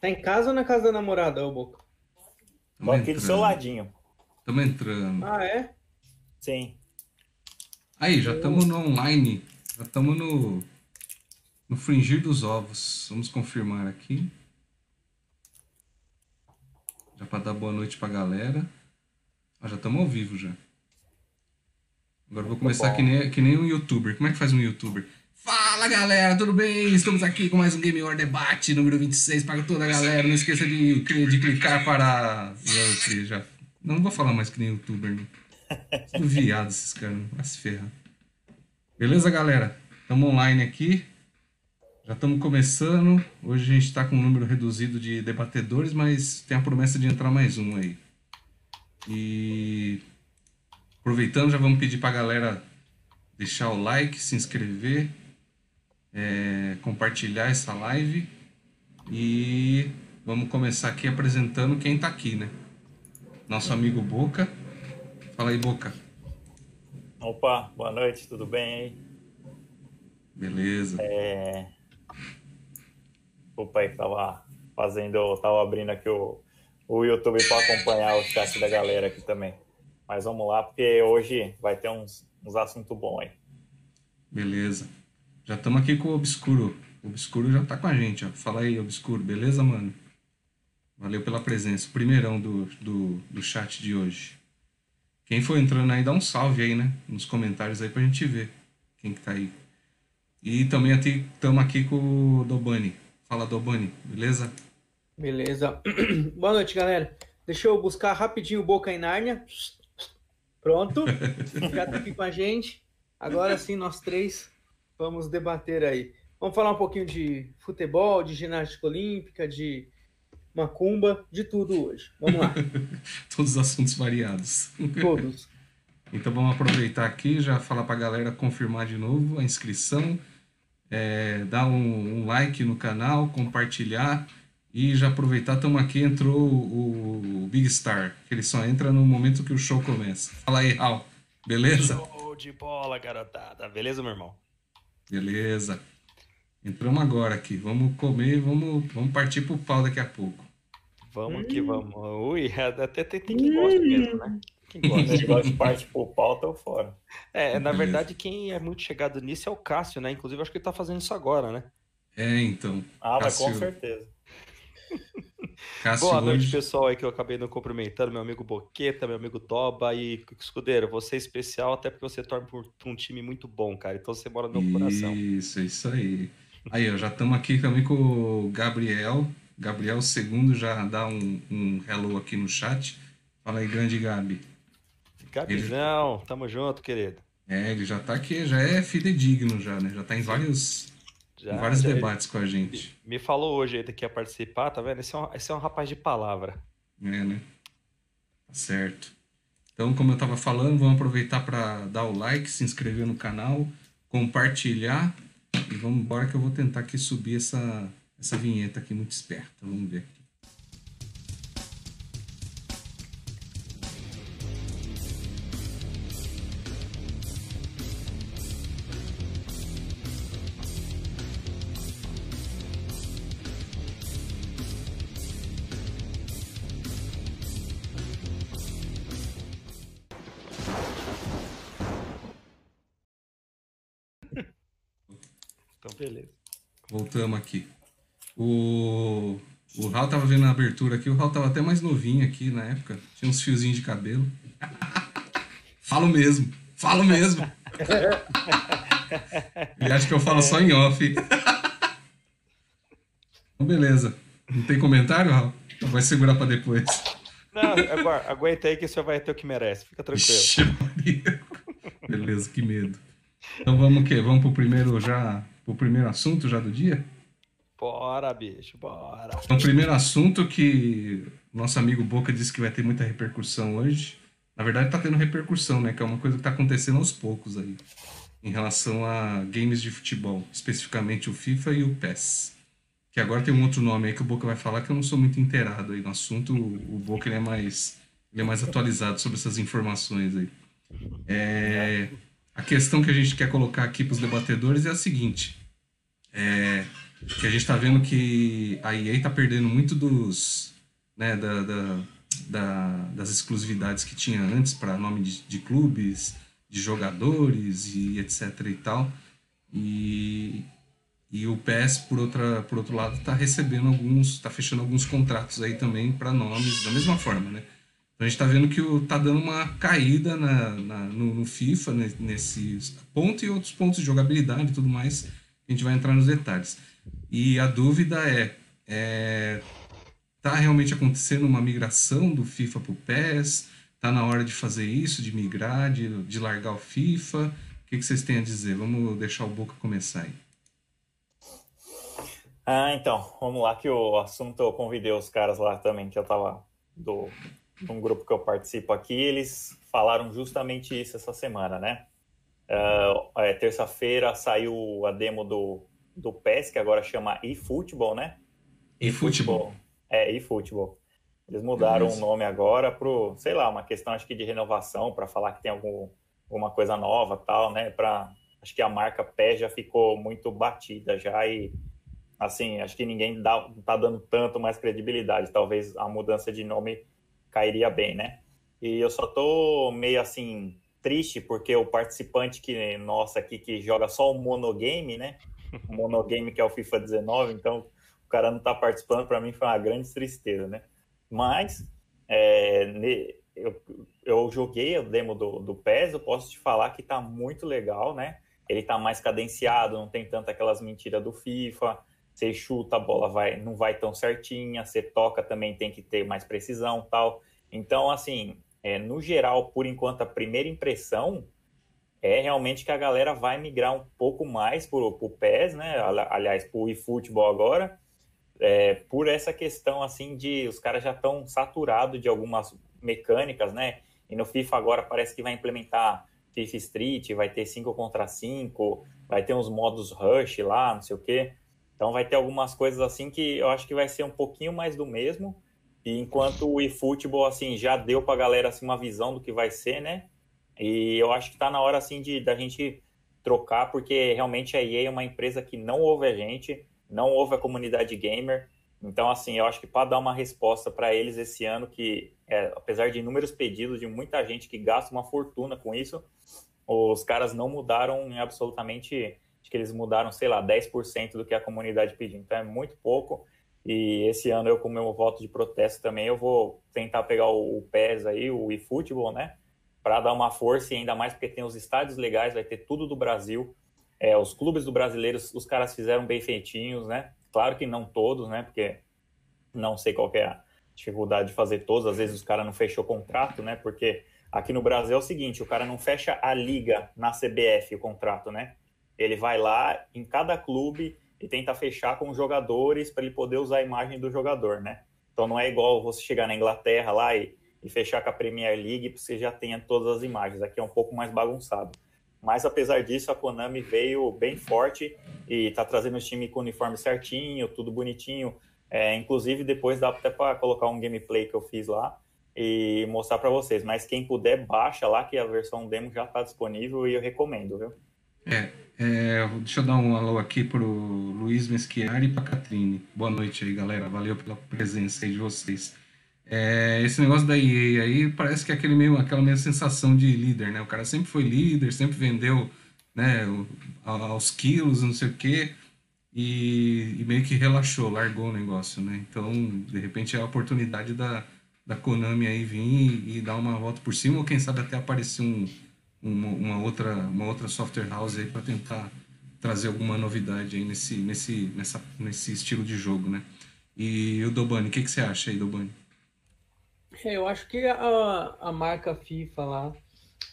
Tá em casa ou na casa da namorada, ô Boca? Tô aqui do seu ladinho. Estamos entrando. Ah, é? Sim. Aí, já estamos no online. Já estamos no, no fringir dos ovos. Vamos confirmar aqui. Já para dar boa noite pra galera. Ah, já estamos ao vivo já. Agora eu vou começar que nem, que nem um youtuber. Como é que faz um youtuber? Fala galera, tudo bem? Estamos aqui com mais um Game War Debate número 26 para toda a galera. Não esqueça de, de clicar para. Já, já, não vou falar mais que nem youtuber, não. Tudo viado esses caras, vai se ferrar. Beleza, galera? Estamos online aqui. Já estamos começando. Hoje a gente está com um número reduzido de debatedores, mas tem a promessa de entrar mais um aí. E aproveitando, já vamos pedir para a galera deixar o like, se inscrever, é, compartilhar essa live e vamos começar aqui apresentando quem está aqui, né? Nosso amigo Boca. Fala aí, Boca. Opa, boa noite, tudo bem aí? Beleza. É... Opa aí, tava fazendo, tava abrindo aqui o, o YouTube para acompanhar o chat da galera aqui também. Mas vamos lá, porque hoje vai ter uns, uns assuntos bons aí. Beleza. Já estamos aqui com o Obscuro. O Obscuro já tá com a gente, ó. Fala aí, Obscuro. Beleza, mano? Valeu pela presença. Primeirão do, do, do chat de hoje. Quem for entrando aí, dá um salve aí, né? Nos comentários aí pra gente ver quem que tá aí. E também estamos aqui com o Dobani. Fala, Dobani. Beleza? Beleza. Boa noite, galera. Deixa eu buscar rapidinho o Boca em Nárnia. Pronto. Já tá aqui com a gente. Agora sim, nós três vamos debater aí. Vamos falar um pouquinho de futebol, de ginástica olímpica, de macumba, de tudo hoje. Vamos lá. Todos os assuntos variados. Todos. então vamos aproveitar aqui, já falar para a galera confirmar de novo a inscrição, é, dar um, um, like no canal, compartilhar e já aproveitar, estamos aqui, entrou o, o, Big Star, que ele só entra no momento que o show começa. Fala aí, Raul. Beleza? Show de bola, garotada. Beleza, meu irmão? Beleza. Entramos agora aqui. Vamos comer, vamos, vamos partir pro pau daqui a pouco. Vamos hum. que vamos. Ui, até tem, tem quem gosta mesmo, né? Quem gosta, quem gosta de parte pro pau, tá fora. É, na verdade, quem é muito chegado nisso é o Cássio, né? Inclusive, acho que ele tá fazendo isso agora, né? É, então. Ah, mas com certeza. Cássio Boa noite, hoje... pessoal aí que eu acabei não cumprimentando, meu amigo Boqueta, meu amigo Toba e Escudeiro, você é especial até porque você torna por, um time muito bom, cara. Então você mora no meu coração. Isso, isso aí. Aí, ó, já estamos aqui também com o Gabriel. Gabriel II já dá um, um hello aqui no chat. Fala aí, grande Gabi. Gabizão, ele... tamo junto, querido. É, ele já tá aqui, já é fidedigno já, né? Já tá em vários já, vários já, debates com a gente. Me falou hoje aí que ia participar, tá vendo? Esse é, um, esse é um rapaz de palavra. É, né? Tá certo. Então, como eu estava falando, vamos aproveitar para dar o like, se inscrever no canal, compartilhar e vamos embora que eu vou tentar aqui subir essa, essa vinheta aqui muito esperta. Vamos ver. Beleza. Voltamos aqui. O, o Raul tava vendo a abertura aqui, o Raul tava até mais novinho aqui na época. Tinha uns fiozinhos de cabelo. falo mesmo, falo mesmo. Ele acha que eu falo só em off. então, beleza. Não tem comentário, Raul? Então vai segurar para depois. Não, agora, aguenta aí que o senhor vai ter o que merece. Fica tranquilo. Ixi, Beleza, que medo. Então vamos o quê? Vamos pro primeiro já o primeiro assunto já do dia? Bora, bicho, bora. Então, o primeiro assunto que nosso amigo Boca disse que vai ter muita repercussão hoje. Na verdade, está tendo repercussão, né? Que é uma coisa que está acontecendo aos poucos aí. Em relação a games de futebol, especificamente o FIFA e o PES. Que agora tem um outro nome aí que o Boca vai falar que eu não sou muito inteirado aí no assunto. O Boca ele é mais, ele é mais atualizado sobre essas informações aí. É, a questão que a gente quer colocar aqui para os debatedores é a seguinte: é, que a gente está vendo que a EA está perdendo muito dos, né, da, da, da, das exclusividades que tinha antes para nome de, de, clubes, de jogadores e etc e tal. E, e o PES, por, outra, por outro lado, está recebendo alguns, está fechando alguns contratos aí também para nomes da mesma forma, né? Então a gente está vendo que está dando uma caída na, na no, no, FIFA, né, nesse ponto e outros pontos de jogabilidade e tudo mais. A gente vai entrar nos detalhes. E a dúvida é, é tá realmente acontecendo uma migração do FIFA para o PES? Tá na hora de fazer isso, de migrar, de, de largar o FIFA? O que, que vocês têm a dizer? Vamos deixar o Boca começar aí. Ah, então, vamos lá que o assunto eu convidei os caras lá também, que eu tava do um grupo que eu participo aqui, eles falaram justamente isso essa semana, né? Uh, é, Terça-feira saiu a demo do, do PES, que agora chama eFootball, né? eFootball. É, eFootball. Eles mudaram o nome agora pro, sei lá, uma questão acho que de renovação, para falar que tem algum, alguma coisa nova tal, né? Pra, acho que a marca PES já ficou muito batida já e assim, acho que ninguém dá, tá dando tanto mais credibilidade. Talvez a mudança de nome cairia bem, né? E eu só tô meio assim triste porque o participante que nossa aqui que joga só o monogame, né? O monogame que é o FIFA 19, então o cara não tá participando para mim foi uma grande tristeza, né? Mas é, eu, eu joguei o demo do, do PES, eu posso te falar que tá muito legal, né? Ele tá mais cadenciado, não tem tanto aquelas mentiras do FIFA. Você chuta, a bola vai, não vai tão certinha, você toca também tem que ter mais precisão tal. Então, assim, é, no geral, por enquanto, a primeira impressão é realmente que a galera vai migrar um pouco mais para o PES, né? Aliás, para o eFootball agora, é, por essa questão assim de os caras já estão saturados de algumas mecânicas, né? E no FIFA agora parece que vai implementar FIFA Street, vai ter 5 contra 5, vai ter uns modos rush lá, não sei o quê. Então vai ter algumas coisas assim que eu acho que vai ser um pouquinho mais do mesmo. E enquanto o eFootball, assim, já deu pra galera, assim, uma visão do que vai ser, né? E eu acho que tá na hora, assim, de da gente trocar, porque realmente a EA é uma empresa que não ouve a gente, não ouve a comunidade gamer. Então, assim, eu acho que para dar uma resposta para eles esse ano, que é, apesar de inúmeros pedidos de muita gente que gasta uma fortuna com isso, os caras não mudaram absolutamente. Acho que eles mudaram, sei lá, 10% do que a comunidade pediu. Então é muito pouco. E esse ano eu, com o meu voto de protesto também, eu vou tentar pegar o, o PES aí, o eFootball, né? Para dar uma força e ainda mais porque tem os estádios legais, vai ter tudo do Brasil. É, os clubes do brasileiro, os caras fizeram bem feitinhos, né? Claro que não todos, né? Porque não sei qual é a dificuldade de fazer todos. Às vezes os caras não fechou contrato, né? Porque aqui no Brasil é o seguinte, o cara não fecha a liga na CBF, o contrato, né? Ele vai lá em cada clube e tenta fechar com os jogadores para ele poder usar a imagem do jogador, né? Então não é igual você chegar na Inglaterra lá e, e fechar com a Premier League para você já tenha todas as imagens. Aqui é um pouco mais bagunçado. Mas apesar disso, a Konami veio bem forte e está trazendo o time com o uniforme certinho, tudo bonitinho. É, inclusive, depois dá até para colocar um gameplay que eu fiz lá e mostrar para vocês. Mas quem puder, baixa lá que a versão demo já está disponível e eu recomendo, viu? É, é, deixa eu dar um alô aqui pro Luiz Meschiari e pra Catrine. Boa noite aí, galera. Valeu pela presença aí de vocês. É, esse negócio da EA aí parece que é aquele meio, aquela mesma sensação de líder, né? O cara sempre foi líder, sempre vendeu né, aos quilos, não sei o quê, e, e meio que relaxou, largou o negócio, né? Então, de repente, é a oportunidade da, da Konami aí vir e, e dar uma volta por cima, ou quem sabe até aparecer um uma, uma, outra, uma outra software house aí para tentar trazer alguma novidade aí nesse, nesse, nessa, nesse estilo de jogo, né? E o Dobani, o que, que você acha aí, Dobani? É, eu acho que a, a marca FIFA lá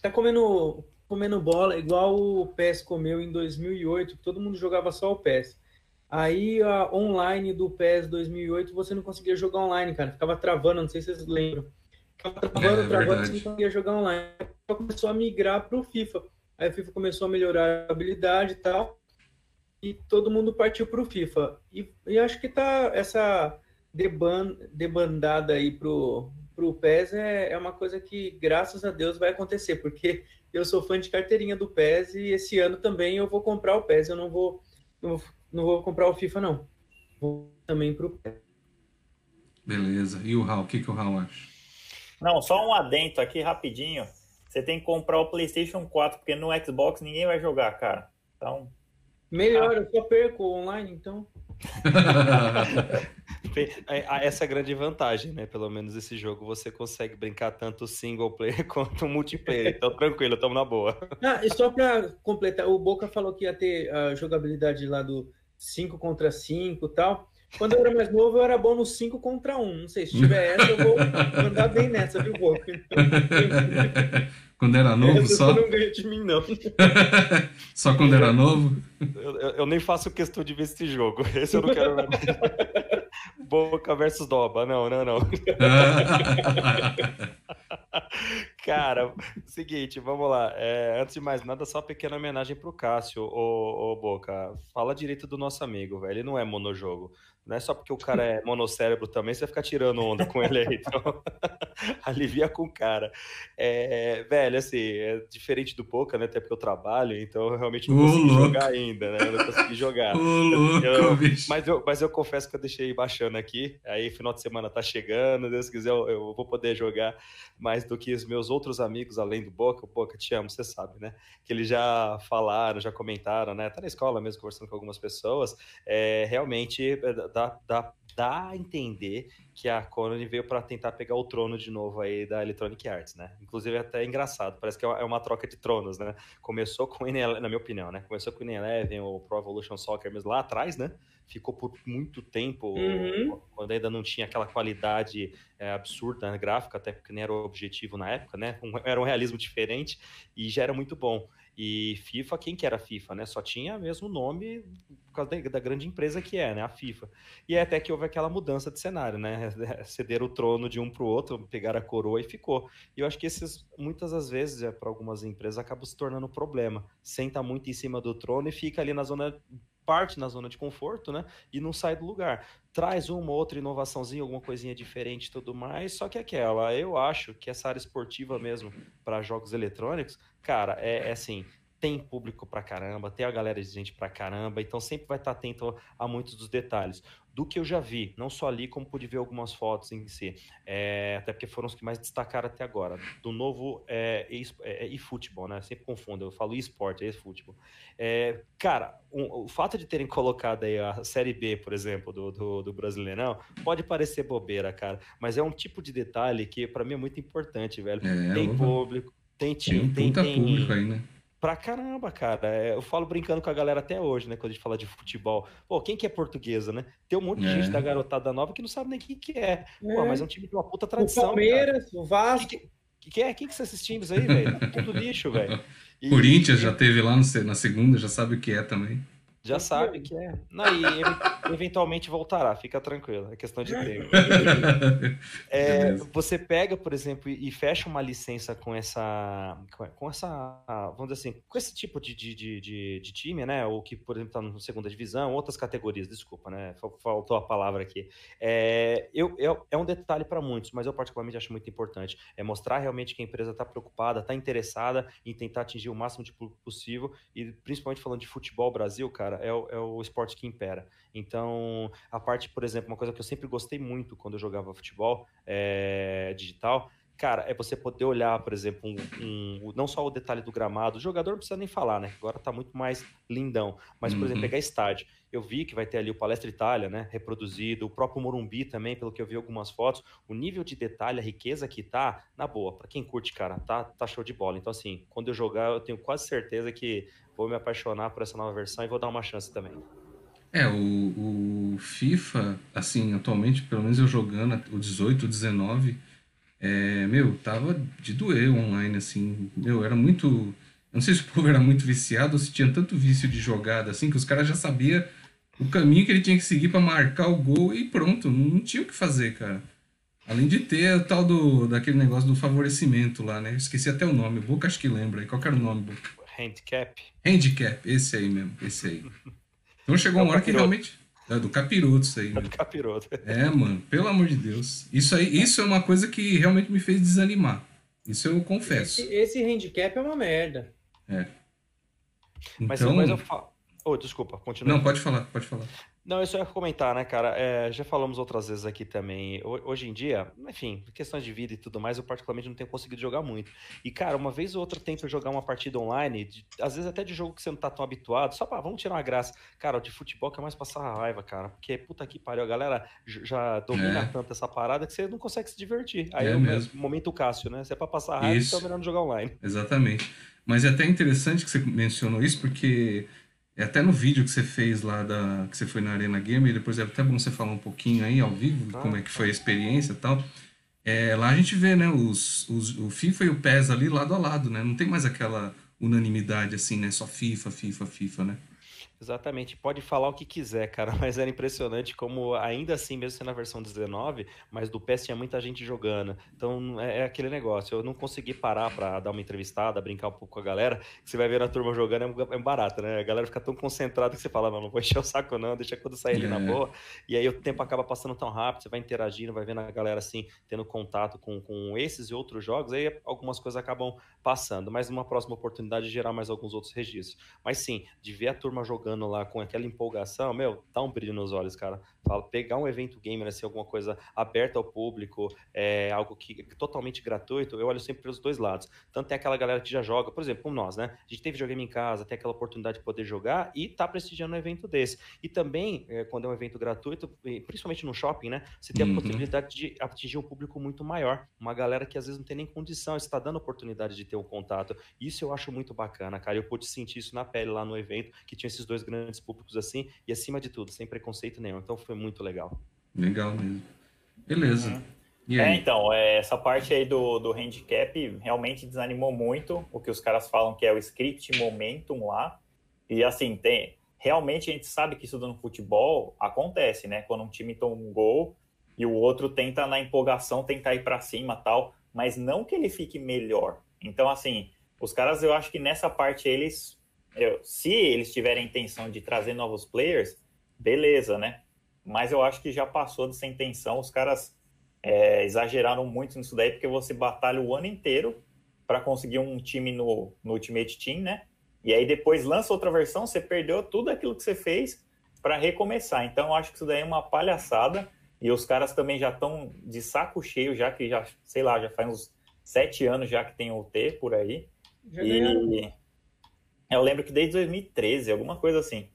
tá comendo, comendo bola igual o PES comeu em 2008, que todo mundo jogava só o PES. Aí a online do PES 2008 você não conseguia jogar online, cara, ficava travando, não sei se vocês lembram. Ficava travando, é, travando, você não conseguia jogar online começou a migrar para o FIFA. Aí o FIFA começou a melhorar a habilidade e tal, e todo mundo partiu para o FIFA. E, e, acho que tá essa deban, debandada aí pro pro PES é, é uma coisa que, graças a Deus, vai acontecer, porque eu sou fã de carteirinha do PES e esse ano também eu vou comprar o PES, eu não vou, não, não vou comprar o FIFA, não. também pro Beleza. E o Raul, o que, que o Raul acha? Não, só um adento aqui rapidinho. Você tem que comprar o PlayStation 4, porque no Xbox ninguém vai jogar, cara. Então. Melhor, ah. eu só perco online, então. Essa é a grande vantagem, né? Pelo menos esse jogo você consegue brincar tanto single player quanto multiplayer. Então, tranquilo, estamos na boa. Ah, e só para completar, o Boca falou que ia ter a jogabilidade lá do 5 contra 5 e tal. Quando eu era mais novo, eu era bom no 5 contra 1. Não sei, se tiver essa, eu vou mandar bem nessa, viu, Boca? Quando era novo essa só? não ganha de mim, não. só quando era novo? Eu, eu, eu, nem faço questão de ver esse jogo. Esse eu não quero ver. Boca versus Doba. Não, não, não. Cara, seguinte, vamos lá. É, antes de mais nada, só uma pequena homenagem pro Cássio, ô, ô Boca. Fala direito do nosso amigo, velho. Ele não é monojogo. Não é só porque o cara é monocérebro também, você vai ficar tirando onda com ele aí. Então, alivia com o cara. É, velho, assim, é diferente do Poca, né? Até porque eu trabalho, então eu realmente não consegui louco. jogar ainda, né? Eu não consegui jogar. louco, eu, mas, eu, mas eu confesso que eu deixei baixando aqui. Aí, final de semana tá chegando, Deus quiser, eu, eu vou poder jogar mais do que os meus outros amigos, além do Boca. O Boca, te amo, você sabe, né? Que eles já falaram, já comentaram, né? Tá na escola mesmo, conversando com algumas pessoas. É, realmente dá, dá, dá a entender que a Konami veio para tentar pegar o trono de novo aí da Electronic Arts, né? Inclusive é até engraçado, parece que é uma é troca de tronos, né? Começou com o na minha opinião, né? Começou com o N11, o Pro Evolution Soccer mesmo lá atrás, né? Ficou por muito tempo, uhum. quando ainda não tinha aquela qualidade é, absurda né, gráfica, até porque nem era o objetivo na época, né? Um, era um realismo diferente e já era muito bom. E FIFA, quem que era FIFA, né? Só tinha mesmo o nome por causa da, da, grande empresa que é, né? A FIFA. E é até que houve aquela mudança de cenário, né? Ceder o trono de um para o outro, pegar a coroa e ficou. E eu acho que esses, muitas das vezes, é, para algumas empresas, acaba se tornando um problema. Senta muito em cima do trono e fica ali na zona parte na zona de conforto, né? E não sai do lugar. Traz uma outra inovaçãozinha, alguma coisinha diferente e tudo mais. Só que aquela, eu acho que essa área esportiva mesmo, para jogos eletrônicos, cara, é, é assim, tem público pra caramba, tem a galera de gente pra caramba, então sempre vai estar atento a muitos dos detalhes. Do que eu já vi, não só ali, como pude ver algumas fotos em si, é, até porque foram os que mais destacaram até agora, do novo é, e-futebol, é, é, né? Sempre confundo, eu falo e-sport, é e-futebol. É, cara, um, o fato de terem colocado aí a Série B, por exemplo, do, do, do Brasileirão, pode parecer bobeira, cara, mas é um tipo de detalhe que para mim é muito importante, velho. É, tem público, tem tem, tem, tem público aí, né? Pra caramba, cara. É, eu falo brincando com a galera até hoje, né? Quando a gente fala de futebol. Pô, quem que é portuguesa, né? Tem um monte de é. gente da garotada nova que não sabe nem quem que é. é. Pô, mas é um time de uma puta tradição. O Palmeiras, cara. o Vasco. Que, que, que é? Quem que são esses times aí, velho? Tudo lixo, velho. E... Corinthians já teve lá no, na segunda, já sabe o que é também. Já sabe que é. Não, e eventualmente voltará, fica tranquilo, é questão de tempo. É, você pega, por exemplo, e fecha uma licença com essa. Com essa. Vamos dizer assim, com esse tipo de, de, de, de time, né? Ou que, por exemplo, está na segunda divisão, outras categorias, desculpa, né? Faltou a palavra aqui. É, eu, eu é um detalhe para muitos, mas eu particularmente acho muito importante. É mostrar realmente que a empresa está preocupada, está interessada em tentar atingir o máximo de possível, e principalmente falando de futebol Brasil, cara cara, é o, é o esporte que impera. Então, a parte, por exemplo, uma coisa que eu sempre gostei muito quando eu jogava futebol é, digital, cara, é você poder olhar, por exemplo, um, um, não só o detalhe do gramado, o jogador não precisa nem falar, né? Agora tá muito mais lindão. Mas, por uhum. exemplo, pegar estádio. Eu vi que vai ter ali o Palestra Itália, né? Reproduzido, o próprio Morumbi também, pelo que eu vi algumas fotos. O nível de detalhe, a riqueza que tá, na boa, para quem curte, cara, tá, tá show de bola. Então, assim, quando eu jogar, eu tenho quase certeza que vou me apaixonar por essa nova versão e vou dar uma chance também. É, o, o FIFA, assim, atualmente, pelo menos eu jogando o 18, o 19, é, meu, tava de doer online, assim, meu, era muito. Eu não sei se o povo era muito viciado ou se tinha tanto vício de jogada, assim, que os caras já sabiam o caminho que ele tinha que seguir para marcar o gol e pronto, não, tinha o que fazer, cara. Além de ter o tal do, daquele negócio do favorecimento lá, né? esqueci até o nome, o Boca acho que lembra. Qual era o nome, Boca? Handicap. Handicap, esse aí mesmo, esse aí. Então chegou é uma hora que realmente. É do capiroto isso aí. É do capiroto. É, mano, pelo amor de Deus. Isso aí, isso é uma coisa que realmente me fez desanimar. Isso eu confesso. Esse, esse handicap é uma merda. É. Então... Mas, mas eu falo. Oh, desculpa, continua. Não, pode falar, pode falar. Não, isso eu ia comentar, né, cara? É, já falamos outras vezes aqui também. Hoje em dia, enfim, questões de vida e tudo mais, eu particularmente não tenho conseguido jogar muito. E, cara, uma vez ou outra tento jogar uma partida online, de, às vezes até de jogo que você não tá tão habituado, só pra vamos tirar uma graça. Cara, de futebol que é mais passar raiva, cara. Porque puta que pariu, a galera já domina é. tanto essa parada que você não consegue se divertir. Aí é, o mesmo. momento Cássio, né? Se é pra passar raiva, isso. então é melhor não jogar online. Exatamente. Mas é até interessante que você mencionou isso, porque até no vídeo que você fez lá da. que você foi na Arena Gamer, e depois é até bom você falar um pouquinho aí ao vivo, como é que foi a experiência e tal. É, lá a gente vê, né, os, os, o FIFA e o PES ali lado a lado, né? Não tem mais aquela unanimidade assim, né? Só FIFA, FIFA, FIFA, né? Exatamente, pode falar o que quiser, cara, mas era impressionante como, ainda assim, mesmo sendo a versão 19, mas do PES tinha muita gente jogando. Então é, é aquele negócio, eu não consegui parar para dar uma entrevistada, brincar um pouco com a galera. Você vai ver a turma jogando, é, é barato, né? A galera fica tão concentrada que você fala, não, não vou encher o saco, não, deixa quando sair ali é. na boa. E aí o tempo acaba passando tão rápido, você vai interagindo, vai vendo a galera assim, tendo contato com, com esses e outros jogos, aí algumas coisas acabam passando. Mas numa próxima oportunidade, gerar mais alguns outros registros. Mas sim, de ver a turma jogando lá com aquela empolgação, meu, dá um brilho nos olhos, cara. Fala, pegar um evento gamer, assim, alguma coisa aberta ao público, é algo que é totalmente gratuito, eu olho sempre pelos dois lados. Tanto tem aquela galera que já joga, por exemplo, como nós, né? A gente teve videogame em casa, tem aquela oportunidade de poder jogar e tá prestigiando um evento desse. E também, é, quando é um evento gratuito, principalmente no shopping, né? Você tem a uhum. possibilidade de atingir um público muito maior. Uma galera que às vezes não tem nem condição, está dando oportunidade de ter um contato. Isso eu acho muito bacana, cara. Eu pude sentir isso na pele lá no evento, que tinha esses dois grandes públicos assim, e acima de tudo, sem preconceito nenhum. Então foi muito legal. Legal mesmo. Beleza. Uhum. É, então, é, essa parte aí do, do handicap realmente desanimou muito o que os caras falam que é o script momentum lá. E assim, tem. Realmente a gente sabe que isso no futebol acontece, né? Quando um time toma um gol e o outro tenta, na empolgação, tentar ir para cima tal, mas não que ele fique melhor. Então, assim, os caras, eu acho que nessa parte eles eu, se eles tiverem a intenção de trazer novos players, beleza, né? Mas eu acho que já passou dessa intenção. Os caras é, exageraram muito nisso daí, porque você batalha o ano inteiro para conseguir um time no, no Ultimate Team, né? E aí depois lança outra versão, você perdeu tudo aquilo que você fez para recomeçar. Então eu acho que isso daí é uma palhaçada. E os caras também já estão de saco cheio, já que já, sei lá, já faz uns sete anos já que tem o T por aí. Já e, eu lembro que desde 2013, alguma coisa assim.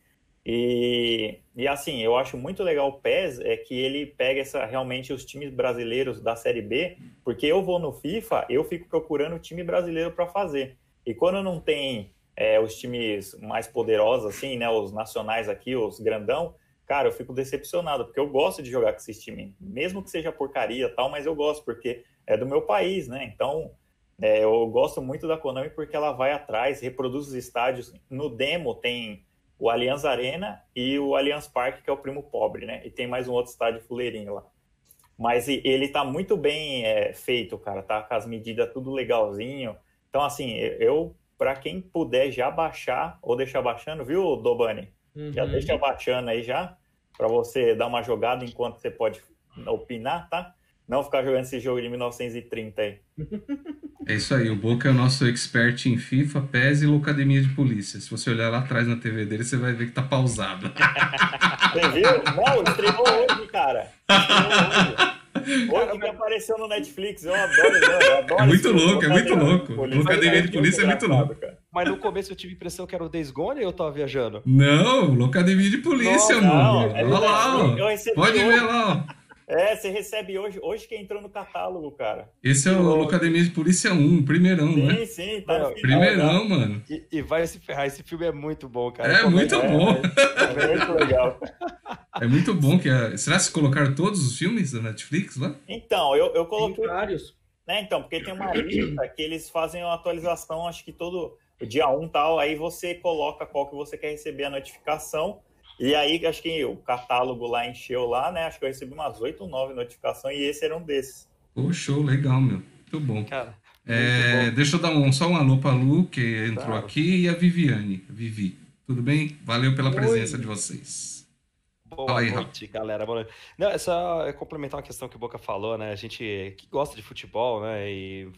E, e assim, eu acho muito legal o PES é que ele pega essa, realmente os times brasileiros da Série B, porque eu vou no FIFA, eu fico procurando o time brasileiro para fazer. E quando não tem é, os times mais poderosos, assim, né, os nacionais aqui, os grandão, cara, eu fico decepcionado, porque eu gosto de jogar com esses times, mesmo que seja porcaria tal, mas eu gosto, porque é do meu país, né? Então, é, eu gosto muito da Konami porque ela vai atrás, reproduz os estádios. No demo tem o Allianz Arena e o Allianz Parque, que é o primo pobre, né? E tem mais um outro estádio fuleirinho lá. Mas ele tá muito bem é, feito, cara. Tá com as medidas tudo legalzinho. Então, assim, eu, para quem puder já baixar ou deixar baixando, viu, Dobani? Uhum. Já deixa baixando aí já, para você dar uma jogada enquanto você pode opinar, tá? Não ficar jogando esse jogo de 1930 aí. É isso aí, o Boca é o nosso expert em FIFA, PES e Locademia de Polícia. Se você olhar lá atrás na TV dele, você vai ver que tá pausado. Você viu? Não, estreou hoje, cara. Estreou hoje. Hoje que apareceu no Netflix, eu adoro, eu adoro. É muito louco, é muito louco. Locademia de Polícia é muito louco. Mas no começo eu tive a impressão que era o Days Gone ou eu tava viajando? Não, Locademia de Polícia, não, mano. Não, é Olha lá, ó. Pode ver lá, ó. É, você recebe hoje, hoje que entrou no catálogo, cara. Esse é o Locademia de Polícia 1, primeirão, sim, né? Sim, sim, tá no Primeirão, tá? mano. E, e, vai se ferrar, esse filme é muito bom, cara. É, muito é, bom. É, é, muito legal. É muito bom que a... Será que colocaram todos os filmes da Netflix lá? Então, eu, eu coloquei... Tem vários. Né, então, porque tem uma lista que eles fazem uma atualização, acho que todo dia 1 tal, aí você coloca qual que você quer receber a notificação e aí, acho que o catálogo lá encheu lá, né? Acho que eu recebi umas oito ou nove notificações e esse era um desses. Pô, show, legal, meu. Muito bom. Cara, é, bom. Deixa eu dar um, só um alô pra Lu, que entrou claro. aqui, e a Viviane. Vivi. Tudo bem? Valeu pela Oi. presença de vocês. Boa aí, noite, galera. Boa noite. Não, essa é complementar uma questão que o Boca falou, né? A gente que gosta de futebol, né? E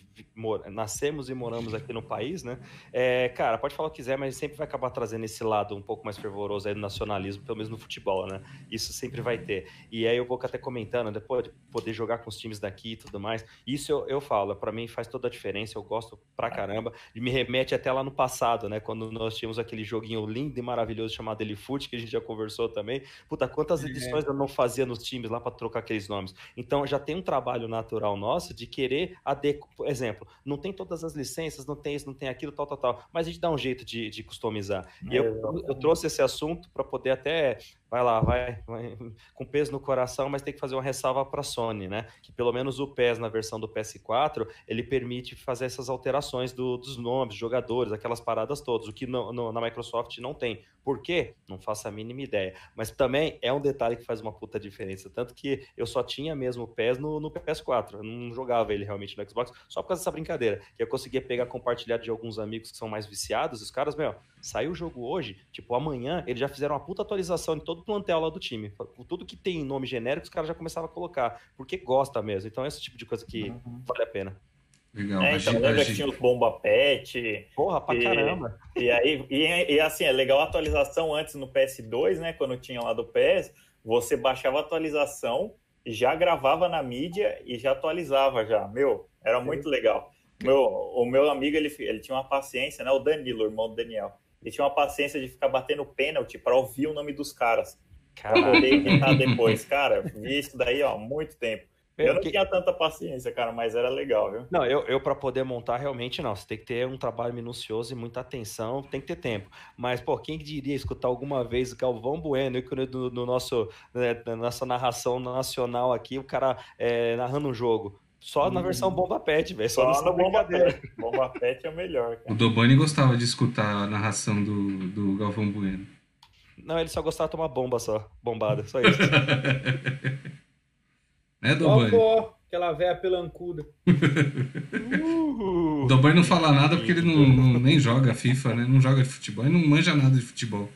nascemos e moramos aqui no país, né? É, cara, pode falar o que quiser, mas sempre vai acabar trazendo esse lado um pouco mais fervoroso aí do nacionalismo, pelo menos no futebol, né? Isso sempre vai ter. E aí o Boca até comentando, depois de poder jogar com os times daqui e tudo mais. Isso eu, eu falo, para mim faz toda a diferença. Eu gosto pra caramba. E me remete até lá no passado, né? Quando nós tínhamos aquele joguinho lindo e maravilhoso chamado Elifute, que a gente já conversou também. Puta, quantas é. edições eu não fazia nos times lá para trocar aqueles nomes. Então já tem um trabalho natural nosso de querer adequar. Por exemplo, não tem todas as licenças, não tem isso, não tem aquilo, tal, tal, tal. Mas a gente dá um jeito de, de customizar. E eu, eu trouxe esse assunto para poder até vai lá, vai, vai, com peso no coração, mas tem que fazer uma ressalva para a Sony, né? Que pelo menos o PES na versão do PS4 ele permite fazer essas alterações do, dos nomes, jogadores, aquelas paradas todas, o que no, no, na Microsoft não tem. Por quê? Não faço a mínima ideia. Mas também é um detalhe que faz uma puta diferença. Tanto que eu só tinha mesmo o PES no, no PS4, eu não jogava ele realmente no Xbox, só por causa dessa brincadeira. Que eu conseguia pegar compartilhado de alguns amigos que são mais viciados, os caras, meu, saiu o jogo hoje, tipo, amanhã, eles já fizeram uma puta atualização de todo o plantel lá do time. Tudo que tem nome genérico, os caras já começavam a colocar, porque gosta mesmo. Então, esse tipo de coisa que uhum. vale a pena. Legal. É, então, lembra que tinha os bomba pet. Porra, pra e, caramba. E aí, e, e, assim, é legal a atualização antes no PS2, né? Quando tinha lá do PS, você baixava a atualização, já gravava na mídia e já atualizava já. Meu, era muito legal. Meu, o meu amigo, ele, ele tinha uma paciência, né? O Danilo, o irmão do Daniel. Ele tinha uma paciência de ficar batendo pênalti para ouvir o nome dos caras. Pra poder editar depois. Cara, vi isso daí, ó, muito tempo. Eu não que... tinha tanta paciência, cara, mas era legal, viu? Não, eu, eu para poder montar, realmente não. Você tem que ter um trabalho minucioso e muita atenção, tem que ter tempo. Mas, pô, quem diria escutar alguma vez o Galvão Bueno no, no nosso, né, na nossa narração nacional aqui, o cara é, narrando um jogo. Só hum. na versão Bomba Pet, velho. Só, Só no Bomba Pet. Bomba Pet é o melhor, cara. O Dobani gostava de escutar a narração do, do Galvão Bueno. Não, ele só gostava de tomar bomba só. Bombada, só isso. né, Dobani? Ó, aquela véia pelancuda. O Dobani não fala nada porque ele não, não, nem joga FIFA, né? Não joga de futebol. Ele não manja nada de futebol.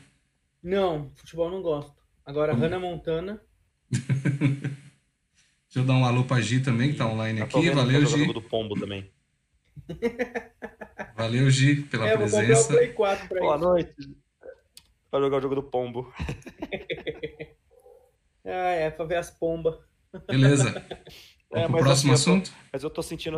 Não, futebol não gosto. Agora, hum. Hannah Montana... Deixa eu dar um alô pra Gi também, que tá online aqui. Valeu, Gi. do Pombo também. Valeu, Gi, pela é, presença. Vou o Play 4 pra Boa isso. noite. Pra jogar o jogo do Pombo. ah, é, pra ver as pombas. Beleza. É, mas próximo assim, assunto? Tô, mas eu tô sentindo.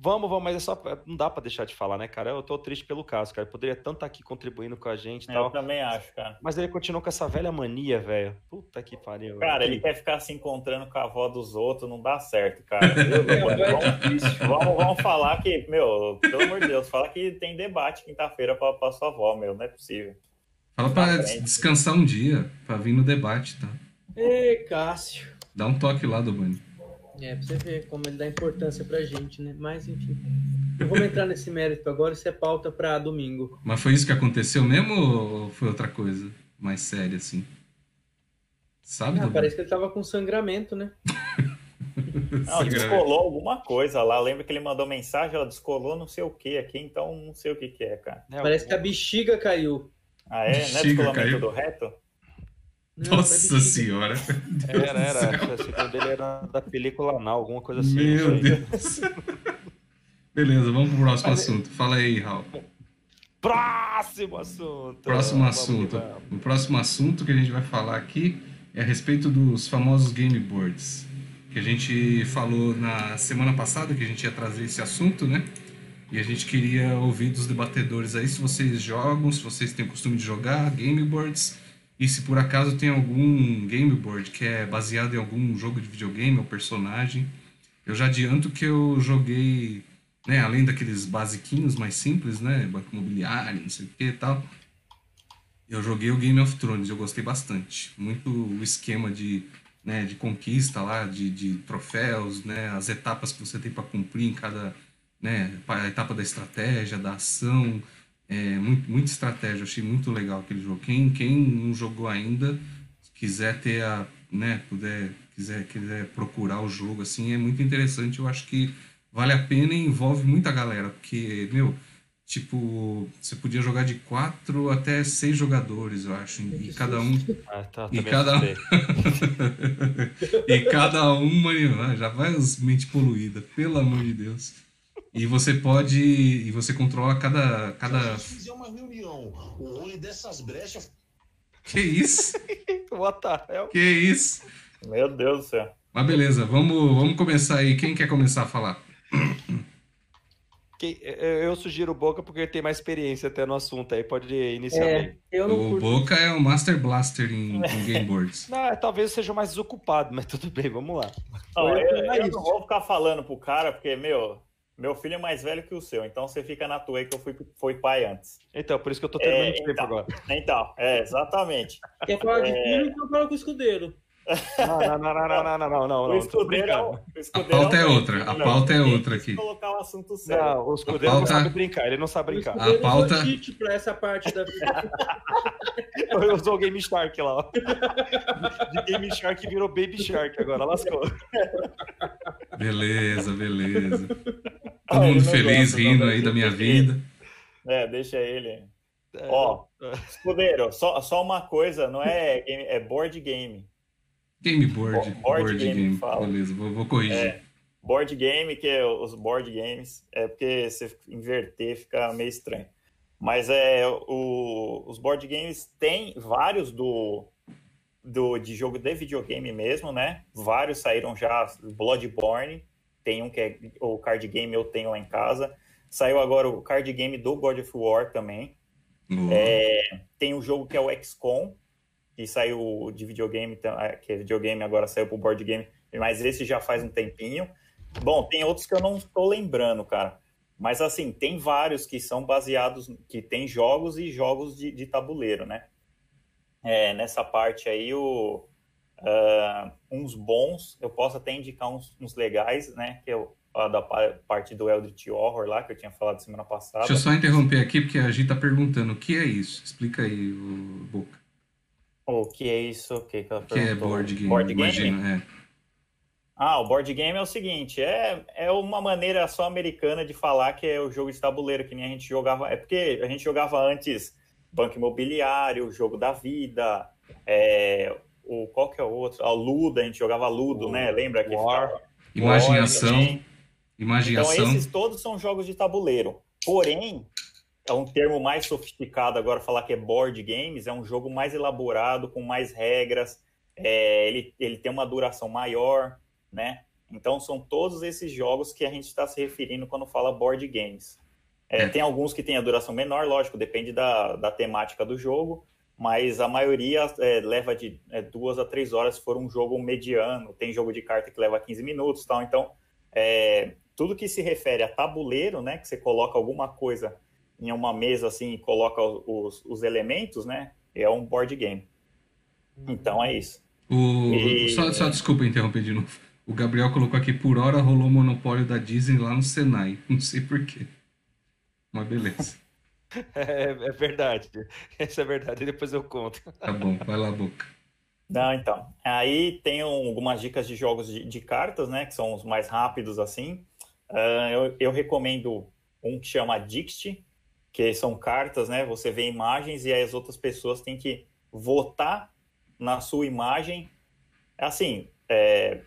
Vamos, vamos, mas é só. Não dá pra deixar de falar, né, cara? Eu tô triste pelo caso, cara. Ele poderia tanto estar aqui contribuindo com a gente e é, tal. Eu também acho, cara. Mas ele continua com essa velha mania, velho. Puta que pariu. Cara, ele quer ficar se encontrando com a avó dos outros, não dá certo, cara. é vamos, vamos, falar que, meu, pelo amor de Deus, fala que tem debate quinta-feira pra, pra sua avó, meu. Não é possível. Fala pra descansar um dia, pra vir no debate, tá? Ei, Cássio. Dá um toque lá do Bani. É, pra você ver como ele dá importância pra gente, né? Mas, enfim. Não vamos entrar nesse mérito agora, isso é pauta pra domingo. Mas foi isso que aconteceu mesmo ou foi outra coisa mais séria, assim? Sabe? Ah, parece que ele tava com sangramento, né? Não, descolou alguma coisa lá. Lembra que ele mandou mensagem, ela descolou não sei o que aqui, então não sei o que que é, cara. Parece que a bexiga caiu. Ah, é? Bexiga não é descolamento caiu. do reto? Nossa senhora. Era, era. O segundo dele era da película anal, alguma coisa assim. Meu Deus. Beleza, vamos pro próximo Mas, assunto. Fala aí, Raul. Próximo assunto. Próximo assunto. O próximo assunto que a gente vai falar aqui é a respeito dos famosos game boards. Que a gente falou na semana passada que a gente ia trazer esse assunto, né? E a gente queria ouvir dos debatedores aí se vocês jogam, se vocês têm o costume de jogar game boards e se por acaso tem algum game board que é baseado em algum jogo de videogame ou personagem, eu já adianto que eu joguei, né, além daqueles basiquinhos mais simples, né, banco imobiliário, não sei o que e tal, eu joguei o Game of Thrones, eu gostei bastante. Muito o esquema de, né, de conquista lá, de, de troféus, né, as etapas que você tem para cumprir em cada, né, etapa da estratégia, da ação, é, muito, muita estratégia, achei muito legal aquele jogo. Quem, quem não jogou ainda, quiser ter a, né, puder, quiser, quiser procurar o jogo, assim, é muito interessante. Eu acho que vale a pena e envolve muita galera, porque, meu, tipo, você podia jogar de quatro até seis jogadores, eu acho. E cada um. Ah, tá, e cada um. e cada um, mano, já vai as mente poluída, pelo amor de Deus. E você pode. E você controla cada. cada... Se fizer uma reunião, o olho dessas brechas. Que isso? What the hell? Que isso? Meu Deus do céu. Mas beleza, vamos, vamos começar aí. Quem quer começar a falar? eu sugiro o Boca porque ele tem mais experiência até no assunto aí, pode iniciar é, O Boca é o Master Blaster em, em Game Boards. não, talvez seja mais desocupado, mas tudo bem, vamos lá. Não, eu, eu, eu não vou ficar falando pro cara, porque, meu, meu filho é mais velho que o seu, então você fica na tua aí que eu fui, fui pai antes. Então, por isso que eu tô é, muito tempo então, agora. Então, é, exatamente. Quer falar de filho, então fala com o escudeiro. Não, não, não, não, não, não, não, não. O escudeiro, é o escudeiro a pauta é, outra, a pauta é outra aqui. colocar o assunto sério. Não, o escudeiro pauta... não sabe brincar, ele não sabe brincar. A pauta... pra essa parte da vida. Eu usou o Game Shark lá, ó. De Game Shark virou Baby Shark agora, lascou. Beleza, beleza. Todo mundo feliz, rindo aí da minha vida. É, deixa ele. É, ó, escudeiro, só, só uma coisa, não é game, é board game. Game board. Board, board game, game. Beleza, vou, vou corrigir. É, board game, que é os board games, é porque se inverter fica meio estranho. Mas é o, os board games tem vários do, do de jogo de videogame mesmo, né? Vários saíram já, Bloodborne, tem um que é o card game eu tenho lá em casa. Saiu agora o card game do God of War também. Uhum. É, tem um jogo que é o XCOM, que saiu de videogame, é, que é videogame, agora saiu pro board game, mas esse já faz um tempinho. Bom, tem outros que eu não estou lembrando, cara. Mas assim, tem vários que são baseados, que tem jogos e jogos de, de tabuleiro, né? É, nessa parte aí, o, uh, uns bons, eu posso até indicar uns, uns legais, né? Que eu, da parte do Eldritch Horror lá, que eu tinha falado semana passada. Deixa eu só interromper aqui, porque a gente tá perguntando o que é isso. Explica aí, o Boca. O que é isso? O que, que, que é board game? Board game? Imagino, é. Ah, o board game é o seguinte, é, é uma maneira só americana de falar que é o jogo de tabuleiro, que nem a gente jogava. É porque a gente jogava antes Banco Imobiliário, Jogo da Vida, é, o, qual que é o outro? A ah, Ludo, a gente jogava Ludo, o, né? Lembra que War, Imaginação. Imaginação. Então esses todos são jogos de tabuleiro. Porém, é um termo mais sofisticado agora falar que é board games, é um jogo mais elaborado, com mais regras, é, ele, ele tem uma duração maior, né? Então são todos esses jogos que a gente está se referindo quando fala board games. É, é. Tem alguns que têm a duração menor, lógico, depende da, da temática do jogo, mas a maioria é, leva de é, duas a três horas se for um jogo mediano. Tem jogo de carta que leva 15 minutos tal. Então, é, tudo que se refere a tabuleiro, né, que você coloca alguma coisa em uma mesa assim e coloca os, os elementos, né? É um board game. Então é isso. O... E... Só, só desculpa interromper de novo. O Gabriel colocou aqui, por hora rolou o monopólio da Disney lá no Senai. Não sei porquê. Mas beleza. É, é, verdade. Essa é verdade. Depois eu conto. Tá bom, vai lá, Boca. Não, então. Aí tem algumas dicas de jogos de, de, cartas, né? Que são os mais rápidos, assim. Uh, eu, eu recomendo um que chama Dixit, que são cartas, né? Você vê imagens e as outras pessoas têm que votar na sua imagem. Assim, é,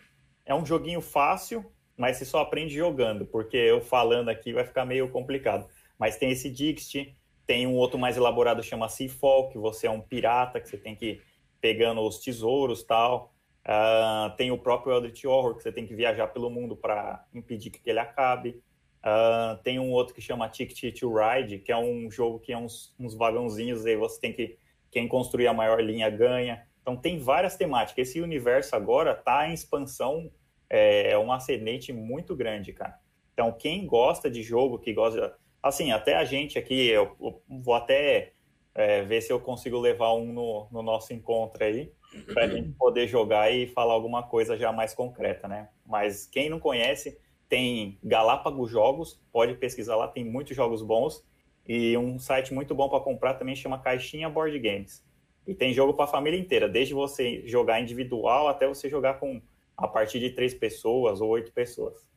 é um joguinho fácil, mas você só aprende jogando, porque eu falando aqui vai ficar meio complicado. Mas tem esse Dixit, tem um outro mais elaborado chama Seafall, que você é um pirata, que você tem que ir pegando os tesouros tal. Uh, tem o próprio Eldritch Horror, que você tem que viajar pelo mundo para impedir que ele acabe. Uh, tem um outro que chama Ticket to Ride, que é um jogo que é uns, uns vagãozinhos e você tem que. Quem construir a maior linha ganha. Então tem várias temáticas. Esse universo agora está em expansão, é, é um ascendente muito grande, cara. Então quem gosta de jogo, que gosta. Assim, até a gente aqui, eu, eu vou até é, ver se eu consigo levar um no, no nosso encontro aí, para a gente poder jogar e falar alguma coisa já mais concreta, né? Mas quem não conhece, tem Galápagos Jogos, pode pesquisar lá, tem muitos jogos bons. E um site muito bom para comprar também chama Caixinha Board Games. E tem jogo para a família inteira, desde você jogar individual até você jogar com a partir de três pessoas ou oito pessoas.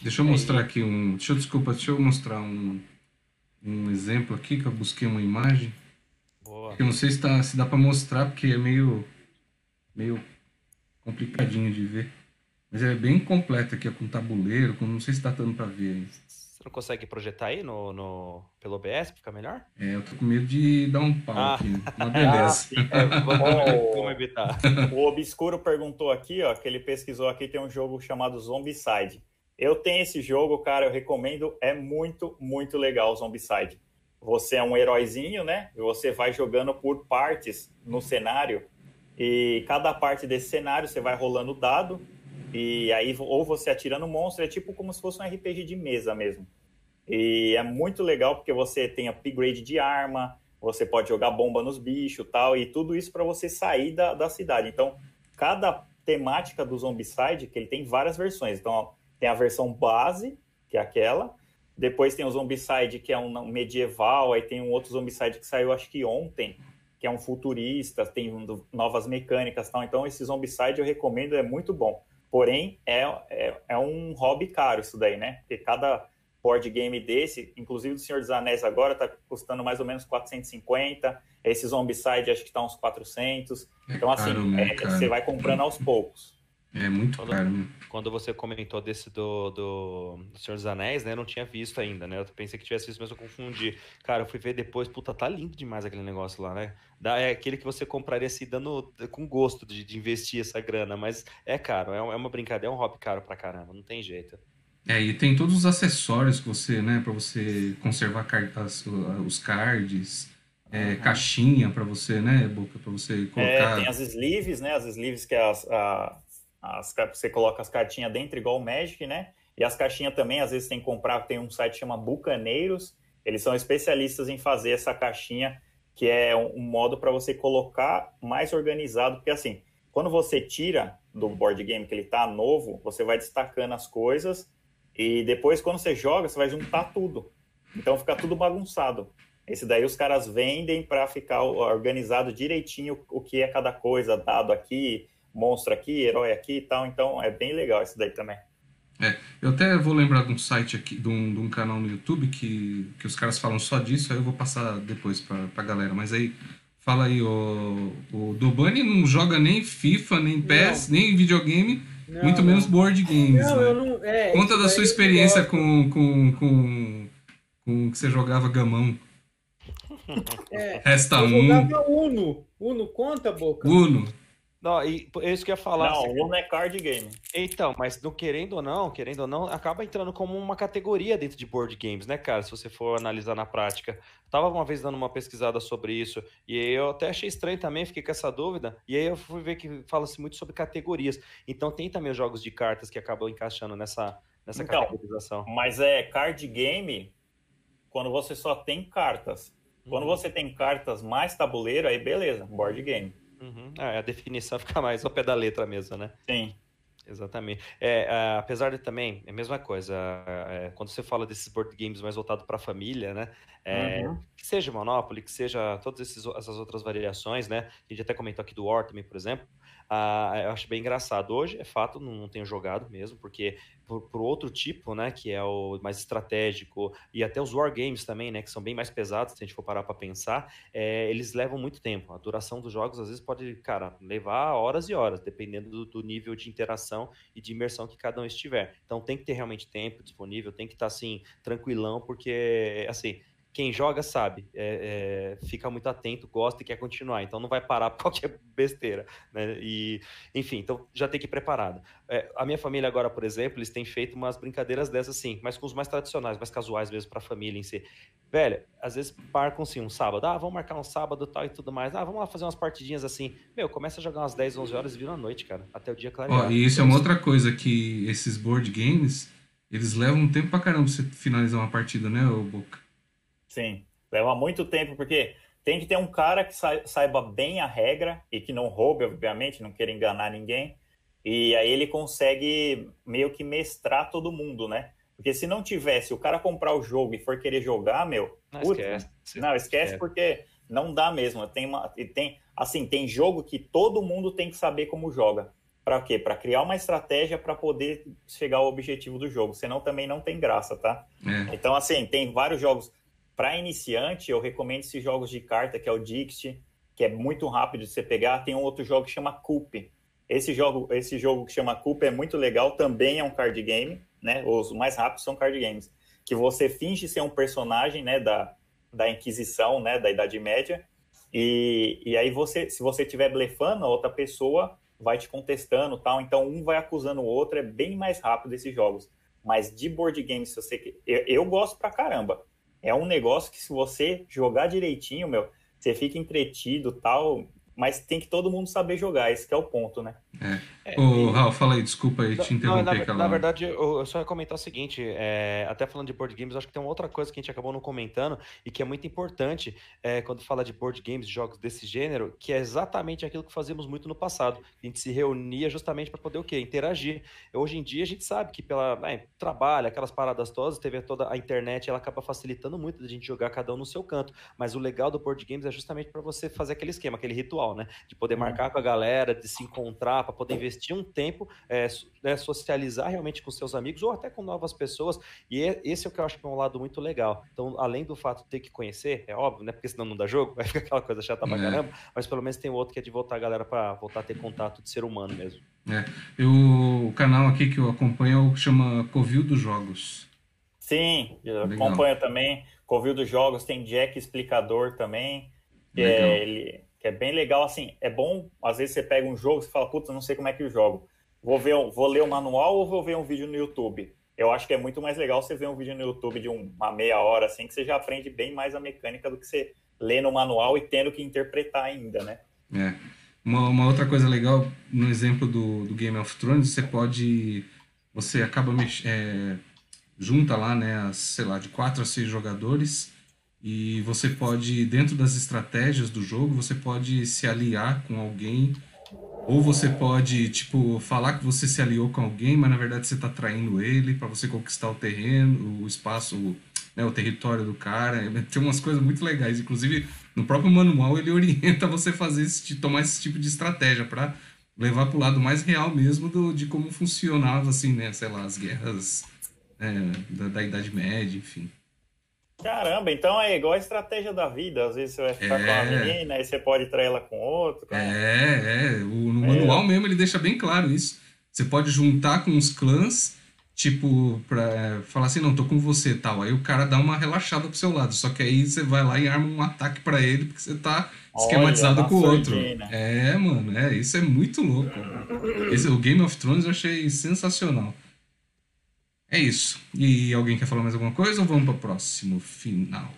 Deixa eu mostrar aqui um. Deixa eu, desculpa, deixa eu mostrar um, um exemplo aqui, que eu busquei uma imagem. Boa. Eu não sei se, tá, se dá para mostrar, porque é meio, meio complicadinho de ver. Mas é bem completo aqui, com tabuleiro, com, não sei se tá dando para ver aí. Você não consegue projetar aí no, no, pelo OBS, fica melhor? É, eu tô com medo de dar um pau ah. aqui. Uma beleza. Ah, é, vamos, vamos evitar. O Obscuro perguntou aqui, ó, que ele pesquisou aqui, tem um jogo chamado Zombicide. Eu tenho esse jogo, cara, eu recomendo, é muito, muito legal o Zombicide. Você é um heróizinho, né? E você vai jogando por partes no cenário. E cada parte desse cenário você vai rolando dado e aí, ou você atirando monstro, é tipo como se fosse um RPG de mesa mesmo. E é muito legal porque você tem upgrade de arma, você pode jogar bomba nos bichos tal, e tudo isso para você sair da, da cidade. Então, cada temática do Zombicide, que ele tem várias versões. Então, ó, tem a versão base, que é aquela. Depois tem o Zombicide, que é um medieval. Aí tem um outro Zombicide que saiu, acho que ontem, que é um futurista. Tem novas mecânicas tal. Então, esse Zombicide eu recomendo, é muito bom. Porém, é, é, é, um hobby caro isso daí, né? Porque cada board game desse, inclusive do Senhor dos Anéis agora, tá custando mais ou menos 450. Esse Zombicide acho que tá uns 400. É então, assim, né, você vai comprando aos poucos. É muito quando, caro. Né? Quando você comentou desse do, do, do, Senhor dos Anéis, né? Eu não tinha visto ainda, né? Eu pensei que tivesse visto, mas eu confundi. Cara, eu fui ver depois, puta, tá lindo demais aquele negócio lá, né? É aquele que você compraria assim, dando com gosto de, de investir essa grana, mas é caro, é, é uma brincadeira, é um hobby caro pra caramba, não tem jeito. É, e tem todos os acessórios que você, né, para você conservar as, os cards, é, uhum. caixinha para você, né, Boca, para você colocar. É, tem as sleeves, né, as sleeves que é as, a, as, você coloca as cartinhas dentro, igual o Magic, né? E as caixinhas também, às vezes tem que comprar, tem um site que chama Bucaneiros, eles são especialistas em fazer essa caixinha, que é um, um modo para você colocar mais organizado, porque assim, quando você tira do board game que ele tá novo, você vai destacando as coisas e depois quando você joga, você vai juntar tudo. Então fica tudo bagunçado. Esse daí os caras vendem para ficar organizado direitinho o que é cada coisa, dado aqui, monstro aqui, herói aqui e tal. Então é bem legal isso daí também. É, eu até vou lembrar de um site aqui, de um, de um canal no YouTube que, que os caras falam só disso, aí eu vou passar depois pra, pra galera. Mas aí, fala aí, o, o Dobani não joga nem FIFA, nem PES, não. nem videogame, não, muito não. menos board games, não, né? Não, é, Conta da sua experiência com, com, com, com que você jogava gamão. É, Resta eu um. jogava Uno. Uno conta, Boca? Uno. Não, e é isso que eu ia falar. Não, assim, não é card game. Então, mas no querendo ou não, querendo ou não, acaba entrando como uma categoria dentro de board games, né, cara? Se você for analisar na prática. Tava uma vez dando uma pesquisada sobre isso, e eu até achei estranho também, fiquei com essa dúvida, e aí eu fui ver que fala-se muito sobre categorias. Então tem também os jogos de cartas que acabam encaixando nessa, nessa então, categorização. Mas é card game quando você só tem cartas. Quando uhum. você tem cartas mais tabuleiro, aí beleza, board game. Uhum. Ah, a definição fica mais ao pé da letra mesmo, né? Sim. Exatamente. É, é, apesar de também, é a mesma coisa, é, quando você fala desses board games mais voltados para a família, né? É, uhum. Que seja Monopoly, que seja todas esses, essas outras variações, né? A gente até comentou aqui do War também, por exemplo. Ah, eu acho bem engraçado. Hoje, é fato, não, tenho jogado mesmo, porque por, por, outro tipo, né, que é o mais estratégico, e até os wargames também, né, que são bem mais pesados, se a gente for parar para pensar, é, eles levam muito tempo. A duração dos jogos, às vezes, pode, cara, levar horas e horas, dependendo do, do nível de interação e de imersão que cada um estiver. Então, tem que ter realmente tempo disponível, tem que estar, tá, assim, tranquilão, porque, assim, quem joga sabe, é, é, fica muito atento, gosta e quer continuar, então não vai parar por qualquer besteira, né? E, enfim, então já tem que ir preparado. É, a minha família agora, por exemplo, eles têm feito umas brincadeiras dessas sim, mas com os mais tradicionais, mais casuais mesmo para a família em si. Velho, às vezes marcam sim um sábado, ah, vamos marcar um sábado tal e tudo mais, ah, vamos lá fazer umas partidinhas assim. Meu, começa a jogar umas 10, 11 horas e vira a noite, cara, até o dia clarear. Ó, e isso é uma outra coisa que esses board games, eles levam um tempo pra caramba pra você finalizar uma partida, né, Boca? Sim, leva muito tempo, porque tem que ter um cara que saiba bem a regra e que não roube, obviamente, não queira enganar ninguém. E aí ele consegue meio que mestrar todo mundo, né? Porque se não tivesse o cara comprar o jogo e for querer jogar, meu. Não, putz, esquece. Não, esquece é. porque não dá mesmo. Tem uma, tem, assim, tem jogo que todo mundo tem que saber como joga. Para quê? Para criar uma estratégia para poder chegar ao objetivo do jogo. Senão também não tem graça, tá? É. Então, assim, tem vários jogos para iniciante, eu recomendo esses jogos de carta, que é o Dixit, que é muito rápido de você pegar. Tem um outro jogo que chama Coop. Esse jogo, esse jogo que chama Coop é muito legal, também é um card game, né? Os mais rápidos são card games. Que você finge ser um personagem, né, da, da Inquisição, né, da Idade Média. E, e aí você, se você estiver blefando, a outra pessoa vai te contestando tal. Então um vai acusando o outro, é bem mais rápido esses jogos. Mas de board game, se você. Eu, eu gosto pra caramba. É um negócio que, se você jogar direitinho, meu, você fica entretido tal mas tem que todo mundo saber jogar, esse é o ponto, né? É. é Ô, Raul, fala aí, desculpa aí te interromper, não, na, na, verdade, eu, só ia comentar o seguinte, é, até falando de board games, acho que tem uma outra coisa que a gente acabou não comentando e que é muito importante é, quando fala de board games, jogos desse gênero, que é exatamente aquilo que fazíamos muito no passado. A gente se reunia justamente para poder o quê? Interagir. Hoje em dia a gente sabe que pela né, trabalho, aquelas paradas todas, teve toda a internet, ela acaba facilitando muito a gente jogar cada um no seu canto. Mas o legal do board games é justamente para você fazer aquele esquema, aquele ritual né? De poder uhum. marcar com a galera, de se encontrar, para poder investir um tempo, é, né, socializar realmente com seus amigos ou até com novas pessoas. E é, esse é o que eu acho que é um lado muito legal. Então, além do fato de ter que conhecer, é óbvio, né? Porque senão não dá jogo, vai ficar aquela coisa chata pra é. caramba, mas pelo menos tem outro que é de voltar a galera para voltar a ter contato de ser humano mesmo. É. Eu, o canal aqui que eu acompanho chama Covil dos Jogos. Sim, acompanho também. Covil dos Jogos, tem Jack Explicador também. Que é, ele, que é bem legal. Assim, é bom, às vezes você pega um jogo e fala, puta, não sei como é que eu jogo. Vou, ver, vou ler o manual ou vou ver um vídeo no YouTube? Eu acho que é muito mais legal você ver um vídeo no YouTube de uma meia hora, assim, que você já aprende bem mais a mecânica do que você lê no manual e tendo que interpretar ainda, né? É. Uma, uma outra coisa legal, no exemplo do, do Game of Thrones, você pode. Você acaba é, junta lá, né, as, sei lá, de quatro a seis jogadores e você pode, dentro das estratégias do jogo, você pode se aliar com alguém, ou você pode, tipo, falar que você se aliou com alguém, mas na verdade você está traindo ele para você conquistar o terreno, o espaço, né, o território do cara. Tem umas coisas muito legais. Inclusive, no próprio manual ele orienta você fazer esse, tomar esse tipo de estratégia para levar para o lado mais real mesmo do, de como funcionava, assim, né, sei lá, as guerras é, da, da Idade Média, enfim. Caramba, então é igual a estratégia da vida. Às vezes você vai ficar é... com uma menina, aí você pode trair ela com outro. É, é. O, no é. manual mesmo ele deixa bem claro isso. Você pode juntar com os clãs, tipo, pra falar assim, não, tô com você tal. Aí o cara dá uma relaxada pro seu lado. Só que aí você vai lá e arma um ataque para ele, porque você tá esquematizado Olha, com o outro. É, mano, é, isso é muito louco. Esse, o Game of Thrones eu achei sensacional. É isso. E alguém quer falar mais alguma coisa ou vamos para o próximo final?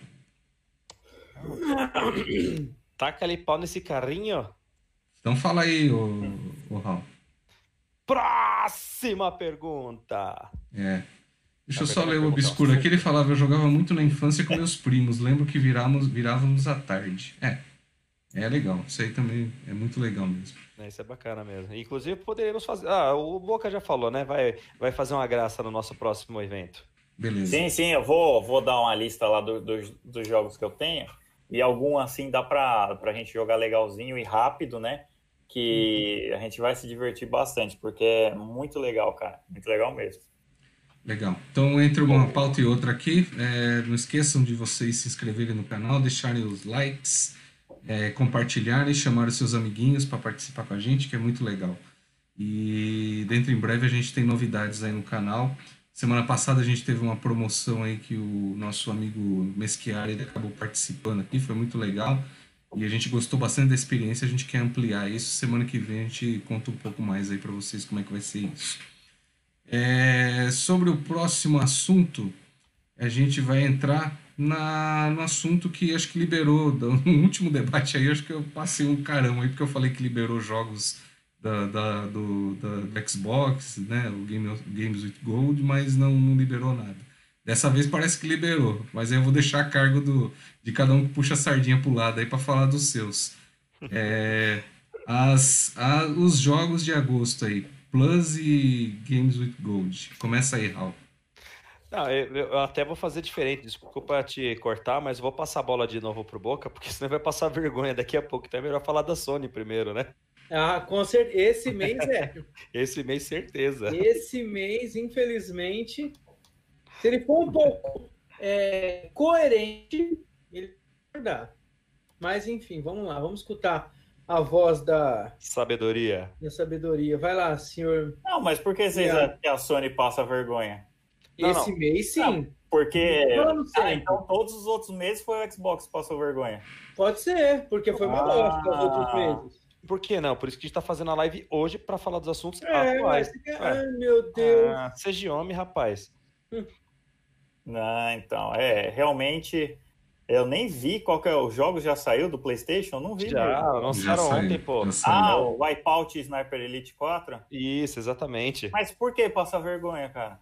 Taca ali pau nesse carrinho. Então fala aí, o, o Raul. Próxima pergunta. É. Deixa eu só ler o obscuro aqui. Ele falava: Eu jogava muito na infância com meus primos. Lembro que virávamos, virávamos à tarde. É. É legal. Isso aí também é muito legal mesmo. É, isso é bacana mesmo. Inclusive, poderíamos fazer. Ah, o Boca já falou, né? Vai, vai fazer uma graça no nosso próximo evento. Beleza. Sim, sim, eu vou, vou dar uma lista lá do, do, dos jogos que eu tenho. E algum assim dá pra, pra gente jogar legalzinho e rápido, né? Que uhum. a gente vai se divertir bastante, porque é muito legal, cara. Muito legal mesmo. Legal. Então, entre uma pauta e outra aqui, é, não esqueçam de vocês se inscreverem no canal, deixarem os likes é, compartilhar e chamar os seus amiguinhos para participar com a gente, que é muito legal. E dentro em breve a gente tem novidades aí no canal. Semana passada a gente teve uma promoção aí que o nosso amigo Mesquiar ele acabou participando aqui, foi muito legal. E a gente gostou bastante da experiência, a gente quer ampliar isso. Semana que vem a gente conta um pouco mais aí para vocês como é que vai ser isso. É, sobre o próximo assunto, a gente vai entrar na, no assunto que acho que liberou, no último debate aí, acho que eu passei um carão aí, porque eu falei que liberou jogos da, da, do, da, do Xbox, né, o Game, Games with Gold, mas não, não liberou nada. Dessa vez parece que liberou, mas aí eu vou deixar a cargo do, de cada um que puxa a sardinha pro lado aí para falar dos seus. É, as, a, os jogos de agosto aí, Plus e Games with Gold. Começa aí, Raul. Não, eu, eu, até vou fazer diferente, desculpa te cortar, mas vou passar a bola de novo pro Boca, porque senão vai passar vergonha daqui a pouco. Então é melhor falar da Sony primeiro, né? Ah, com certeza. Esse mês é. Esse mês, certeza. Esse mês, infelizmente, se ele for um pouco é, coerente, ele dar. Mas enfim, vamos lá, vamos escutar a voz da sabedoria. Da sabedoria. Vai lá, senhor. Não, mas por que vocês acham que a Sony passa vergonha? Esse não, mês, sim. Não, porque. Ah, então todos os outros meses foi o Xbox que passou vergonha. Pode ser, porque foi melhor ah. que os outros meses. Por que não? Por isso que a gente tá fazendo a live hoje para falar dos assuntos é, atuais. Mas... Ai, meu Deus. Ah, seja homem, rapaz. Hum. Não, então, é, realmente. Eu nem vi qual que é. Os jogos já saiu do PlayStation? Não vi. Já, lançaram ontem, pô. Ah, o Wipeout Sniper Elite 4? Isso, exatamente. Mas por que passar vergonha, cara?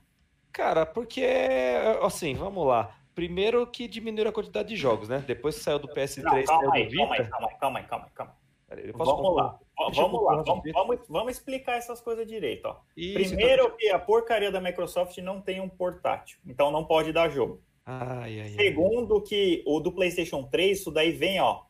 Cara, porque, assim, vamos lá. Primeiro que diminuiu a quantidade de jogos, né? Depois que saiu do PS3, Não, calma, aí, calma aí, calma aí, calma aí, calma aí, calma aí. Vamos lá, vamos lá, vamos, vamos, vamos, explicar essas coisas direito. Ó. Isso, Primeiro então... que a porcaria da Microsoft não tem um portátil, então não pode dar jogo. Ai, ai, Segundo ai. que o do PlayStation 3, isso daí vem, ó,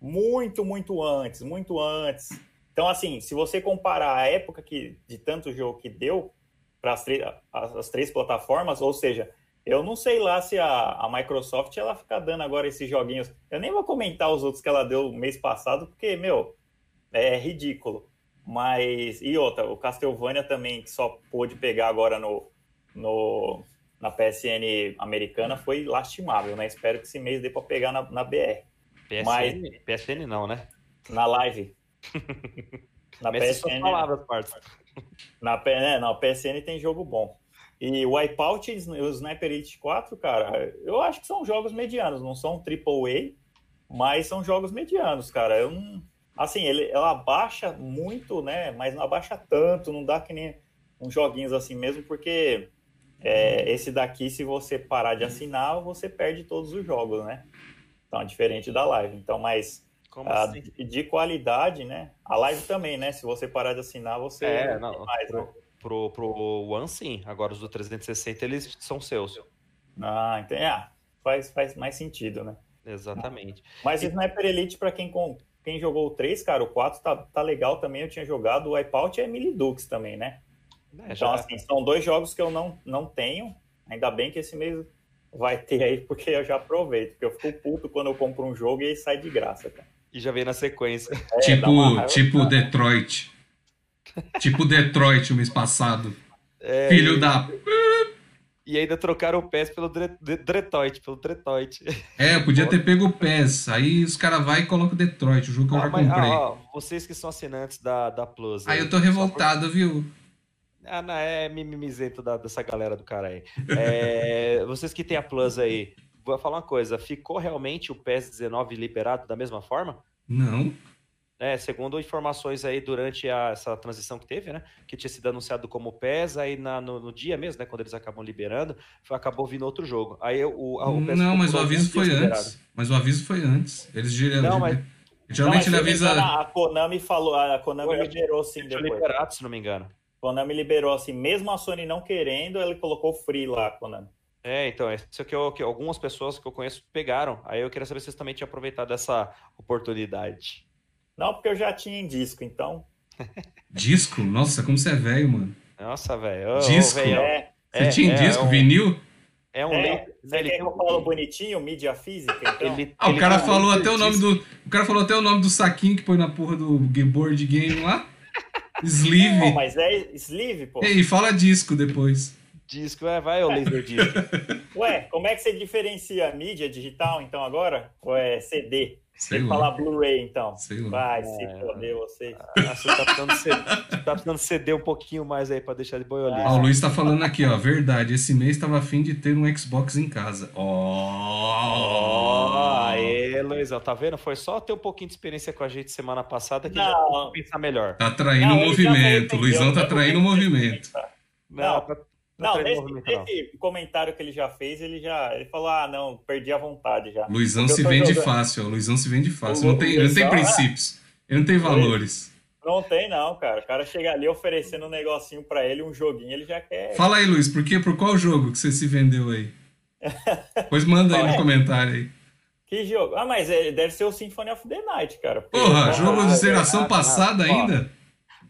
muito, muito antes, muito antes. Então, assim, se você comparar a época que, de tanto jogo que deu para as, as, três plataformas, ou seja, eu não sei lá se a, a Microsoft ela fica dando agora esses joguinhos. Eu nem vou comentar os outros que ela deu mês passado, porque, meu, é ridículo. Mas. E outra, o Castlevania também, que só pôde pegar agora no, no, na PSN americana, foi lastimável, né? Espero que esse mês dê para pegar na, na BR. PSN, Mas, PSN não, né? Na live. na PSN. Palavras, parça. Na, né, na PSN tem jogo bom. E o Wipeout e o Sniper Elite 4, cara, eu acho que são jogos medianos, não são AAA, mas são jogos medianos, cara. Eu não, assim, ele, ela abaixa muito, né? Mas não abaixa tanto, não dá que nem uns joguinhos assim mesmo, porque é, esse daqui, se você parar de assinar, você perde todos os jogos, né? Então, é diferente da live. Então, mas a, assim? de qualidade, né? A live também, né? Se você parar de assinar, você é, não, mais, pro, né? pro, pro One, sim. Agora os do 360, eles são seus. Ah, entendi. Ah, faz, faz mais sentido, né? Exatamente. Mas e... Sniper Elite, para quem, quem jogou o 3, cara, o 4 tá, tá legal também. Eu tinha jogado o Wipeout e a Milidux também, né? É, então, já... assim, são dois jogos que eu não, não tenho. Ainda bem que esse mês vai ter aí, porque eu já aproveito. Porque eu fico puto quando eu compro um jogo e ele sai de graça, cara. E já vem na sequência. É, tipo tipo Detroit. tipo Detroit o mês passado. É, Filho e... da. E ainda trocaram o PES pelo Detroit, pelo Detroit. É, podia ter pego o PES. Aí os caras vai e colocam o Detroit, o jogo que ah, eu já mas, comprei. Ah, ó, vocês que são assinantes da, da Plus. Aí, eu tô revoltado, por... viu? Ah, não, é mimimizento da, dessa galera do cara aí. É, vocês que têm a Plus aí, vou falar uma coisa, ficou realmente o PES 19 liberado da mesma forma? Não. É, segundo informações aí durante a, essa transição que teve, né? Que tinha sido anunciado como PES, aí na, no, no, dia mesmo, né? Quando eles acabam liberando, foi, acabou vindo outro jogo. Aí o, a, o PES Não, mas o aviso foi antes. Liberado. Mas o aviso foi antes. Eles geralmente. Não, mas... Geralmente não, ele avisa. A Konami falou, a Konami foi, liberou sim depois. liberado, se não me engano. A Konami liberou assim, mesmo a Sony não querendo, ele colocou free lá, Konami. É, então, isso que, eu, que algumas pessoas que eu conheço pegaram. Aí eu queria saber se vocês também tinham aproveitado essa oportunidade. Não, porque eu já tinha em disco, então. disco? Nossa, como você é velho, mano. Nossa, velho. Disco? É, você é, tinha em é, disco, um, vinil? É um é, Você ele quer que eu falo bonitinho, mídia física, então? Ele, ah, o cara falou até o nome do. O cara falou até o nome do saquinho que põe na porra do board game lá. Sleeve. Não, mas é sleeve, pô. E fala disco depois. Disco, é, vai o laser disco. Ué, como é que você diferencia mídia digital, então, agora? Ou é CD? Sei Tem que falar Blu-ray, então. Sei Vai, se é. foder você. Ah, você tá precisando, ceder, tá precisando ceder um pouquinho mais aí pra deixar de boiolinha. Ah, o Luiz tá falando aqui, ó. Verdade, esse mês tava afim de ter um Xbox em casa. Ó! Oh, aê, Luizão, tá vendo? Foi só ter um pouquinho de experiência com a gente semana passada que não. já pensar melhor. Tá traindo o movimento. Luizão tá traindo o movimento. Não, não, tá não, nesse, nesse comentário que ele já fez, ele já ele falou: ah, não, perdi a vontade já. Luizão se vende jogando. fácil, ó. Luizão se vende fácil. O, não tem, Luizão, não tem princípios. É... Ele não tem valores. Não tem, não, cara. O cara chega ali oferecendo um negocinho para ele, um joguinho, ele já quer. Fala aí, Luiz, por, quê? por qual jogo que você se vendeu aí? pois manda aí no comentário aí. Que jogo? Ah, mas é, deve ser o Symphony of the Night, cara. Porra, jogo de geração passada ainda?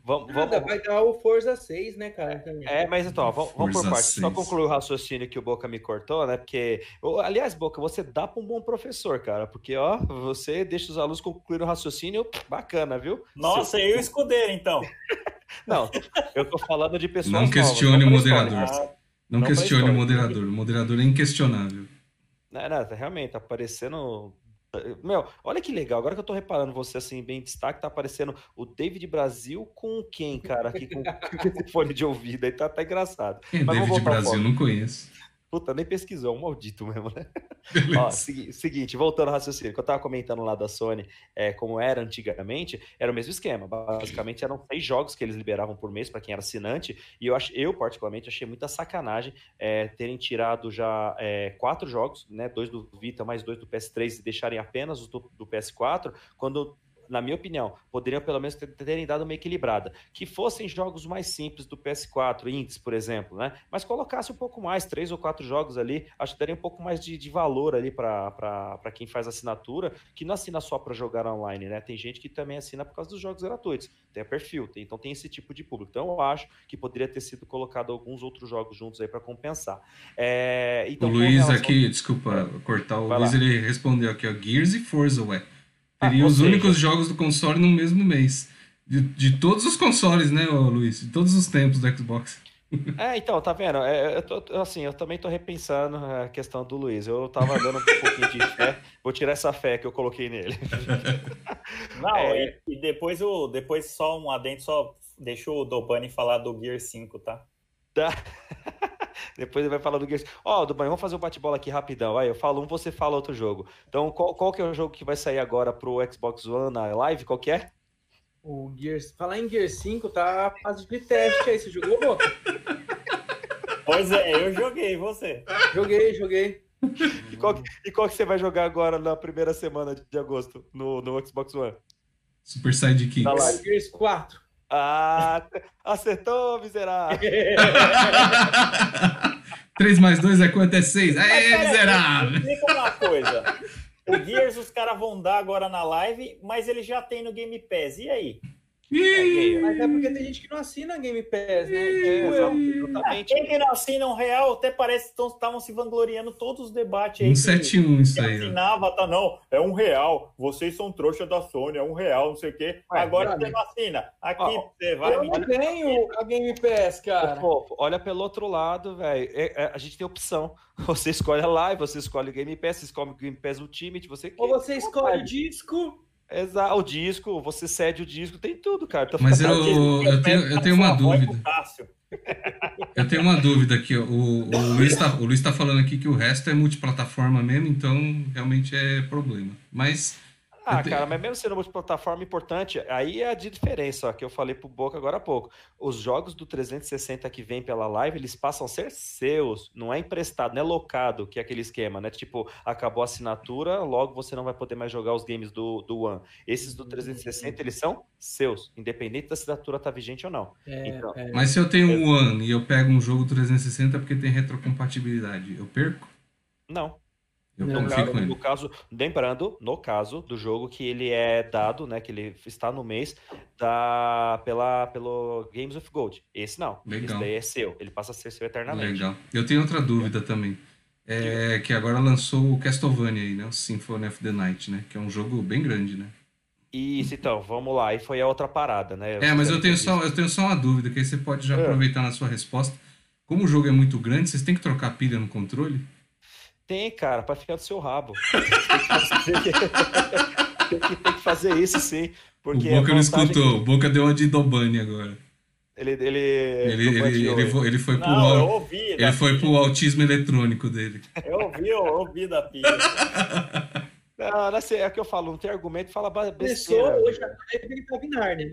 Vamos, Nada, vamos... vai dar o Forza 6, né, cara? É, mas então, ó, vamos, vamos por parte. Só concluir o raciocínio que o Boca me cortou, né? Porque, aliás, Boca, você dá para um bom professor, cara. Porque, ó, você deixa os alunos concluir o raciocínio bacana, viu? Nossa, Seu... eu escudeiro, então. não, eu tô falando de pessoas. Não questione novas, o moderador. Não, não questione o moderador. O moderador é inquestionável. Não, não, realmente, tá aparecendo meu, olha que legal. Agora que eu tô reparando você assim, bem em destaque, tá aparecendo o David Brasil com quem, cara? Aqui com, com fone de ouvido. Aí tá até engraçado. É David Brasil? Não conheço. Puta, nem pesquisou, é um maldito mesmo, né? Ó, segui seguinte, voltando ao raciocínio, que eu tava comentando lá da Sony, é, como era antigamente, era o mesmo esquema. Basicamente eram seis jogos que eles liberavam por mês para quem era assinante, e eu, ach, eu particularmente achei muita sacanagem é, terem tirado já é, quatro jogos, né? Dois do Vita mais dois do PS3 e deixarem apenas os do, do PS4, quando na minha opinião, poderiam pelo menos terem dado uma equilibrada. Que fossem jogos mais simples do PS4, Ints, por exemplo, né? Mas colocasse um pouco mais, três ou quatro jogos ali, acho que daria um pouco mais de, de valor ali para quem faz assinatura, que não assina só para jogar online, né? Tem gente que também assina por causa dos jogos gratuitos. Tem perfil, tem, então tem esse tipo de público. Então eu acho que poderia ter sido colocado alguns outros jogos juntos aí para compensar. É, então, o Luiz relação... aqui, desculpa cortar, o Vai Luiz lá. ele respondeu aqui, ó, Gears e Forza, ué. Teria ah, os seja... únicos jogos do console no mesmo mês. De, de todos os consoles, né, Luiz? De todos os tempos do Xbox. É, então, tá vendo? É, eu tô, assim, eu também tô repensando a questão do Luiz. Eu tava dando um pouquinho de fé. Vou tirar essa fé que eu coloquei nele. Não, é... e, e, depois, o, depois só um adendo, só deixa o Dobani falar do Gear 5, tá? Tá. Depois ele vai falar do Gears. Ó, oh, Dubai, vamos fazer um bate-bola aqui rapidão. Vai, eu falo um, você fala outro jogo. Então, qual, qual que é o jogo que vai sair agora pro Xbox One na live? Qual que é? O Gears. Falar em Gears 5, tá fase de teste aí. Você jogou, Boca? Pois é, eu joguei, você? Joguei, joguei. E qual, que, e qual que você vai jogar agora na primeira semana de agosto no, no Xbox One? Super Sidekicks. Tá lá. Gears 4. Ah, acertou, miserável. 3 mais 2 é quanto? É 6. Aê, miserável. Explica uma coisa. O Gears os caras vão dar agora na live, mas ele já tem no Game Pass. E aí? É, mas é porque tem gente que não assina Game Pass, né? É, exatamente. Quem que não assina um real, até parece que estavam se vangloriando todos os debates aí. 171 isso aí. Assinava, tá? Não, é um real. Vocês são trouxa da Sony, é um real, não sei o quê. Ué, Agora você não assina. Aqui ó, você vai. Eu não tenho a Game Pass, cara. Pô, olha pelo outro lado, velho. É, é, a gente tem opção. Você escolhe a live, você escolhe o Game Pass, você escolhe o Game Pass Ultimate, você Ou você escolhe o disco Exato, o disco, você cede o disco, tem tudo, cara. Mas eu, eu, tenho, eu tenho uma dúvida. Eu tenho uma dúvida aqui. O, o, Luiz está o Luiz tá falando aqui que o resto é multiplataforma mesmo, então realmente é problema. Mas ah, cara, mas mesmo sendo multiplataforma importante, aí é a diferença, ó, que eu falei pro Boca agora há pouco. Os jogos do 360 que vem pela live, eles passam a ser seus, não é emprestado, não é locado, que é aquele esquema, né? Tipo, acabou a assinatura, logo você não vai poder mais jogar os games do, do One. Esses do 360, eles são seus, independente da assinatura tá vigente ou não. É, então, é... Mas se eu tenho um One e eu pego um jogo 360 porque tem retrocompatibilidade, eu perco? Não. No caso, no caso, lembrando, no caso do jogo que ele é dado, né, que ele está no mês da pela pelo Games of Gold. Esse não. Legal. Esse daí é seu, ele passa a ser seu eternamente. Legal. Eu tenho outra dúvida também. É que agora lançou o Castlevania aí, né, o Symphony of the Night, né, que é um jogo bem grande, né? Isso, então, vamos lá. E foi a outra parada, né? Eu é, mas eu tenho, só, eu tenho só uma dúvida, que aí você pode já é. aproveitar na sua resposta. Como o jogo é muito grande, vocês têm que trocar pilha no controle? Tem, cara, para ficar do seu rabo. tem, que, tem que fazer isso, sim. Porque o Boca não escutou, o Boca deu uma de Dobani agora. Ele, ele, ele, ele, ele, foi, ele foi pro, não, ouvi, ele foi pro autismo eletrônico dele. Eu ouvi, eu ouvi da pilha. Não, não é, é que eu falo, não tem argumento, fala besteira. Começou hoje, ele tava em Narnia,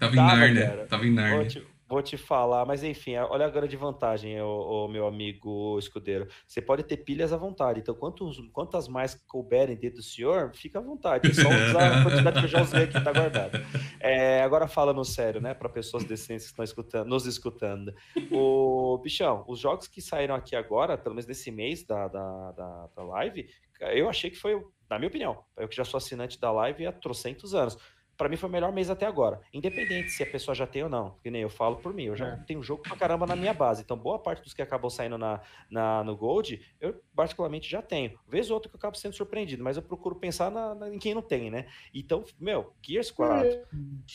Tava em Narnia, tava em Narnia. Vou te falar, mas enfim, olha a grande vantagem, o, meu amigo escudeiro. Você pode ter pilhas à vontade. Então, quantos, quantas mais couberem dentro do senhor, fica à vontade. É só usar a quantidade que eu já usei aqui, tá guardado. É, agora falando sério, né, para pessoas decentes que estão escutando, nos escutando. O bichão, os jogos que saíram aqui agora, pelo menos nesse mês da, da, da, da live, eu achei que foi, na minha opinião, eu que já sou assinante da live há trocentos anos para mim foi o melhor mês até agora. Independente se a pessoa já tem ou não. Que nem eu falo por mim. Eu já é. tenho jogo pra caramba na minha base. Então, boa parte dos que acabam saindo na, na, no Gold, eu particularmente já tenho. Vez ou outro que eu acabo sendo surpreendido, mas eu procuro pensar na, na, em quem não tem, né? Então, meu, Gears 4, é.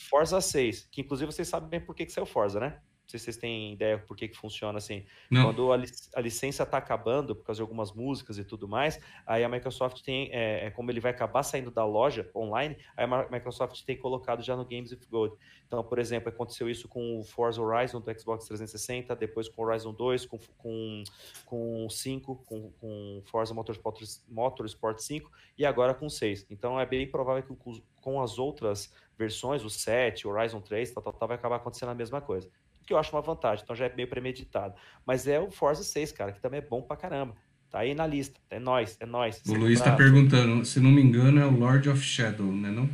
Forza 6, que inclusive vocês sabem bem por que, que saiu Forza, né? Sei se vocês têm ideia por que, que funciona assim. Não. Quando a, lic a licença está acabando, por causa de algumas músicas e tudo mais, aí a Microsoft tem, é, é, como ele vai acabar saindo da loja online, aí a Microsoft tem colocado já no Games with Gold. Então, por exemplo, aconteceu isso com o Forza Horizon do Xbox 360, depois com o Horizon 2, com, com, com 5, com, com Forza Motorsport, Motorsport 5 e agora com 6. Então, é bem provável que com, com as outras versões, o 7, o Horizon 3, tal, tal, tal, vai acabar acontecendo a mesma coisa que eu acho uma vantagem, então já é meio premeditado. Mas é o Forza 6, cara, que também é bom pra caramba. Tá aí na lista, é nós, é nós. O Luiz tá perguntando, se não me engano, é o Lord of Shadow, né não?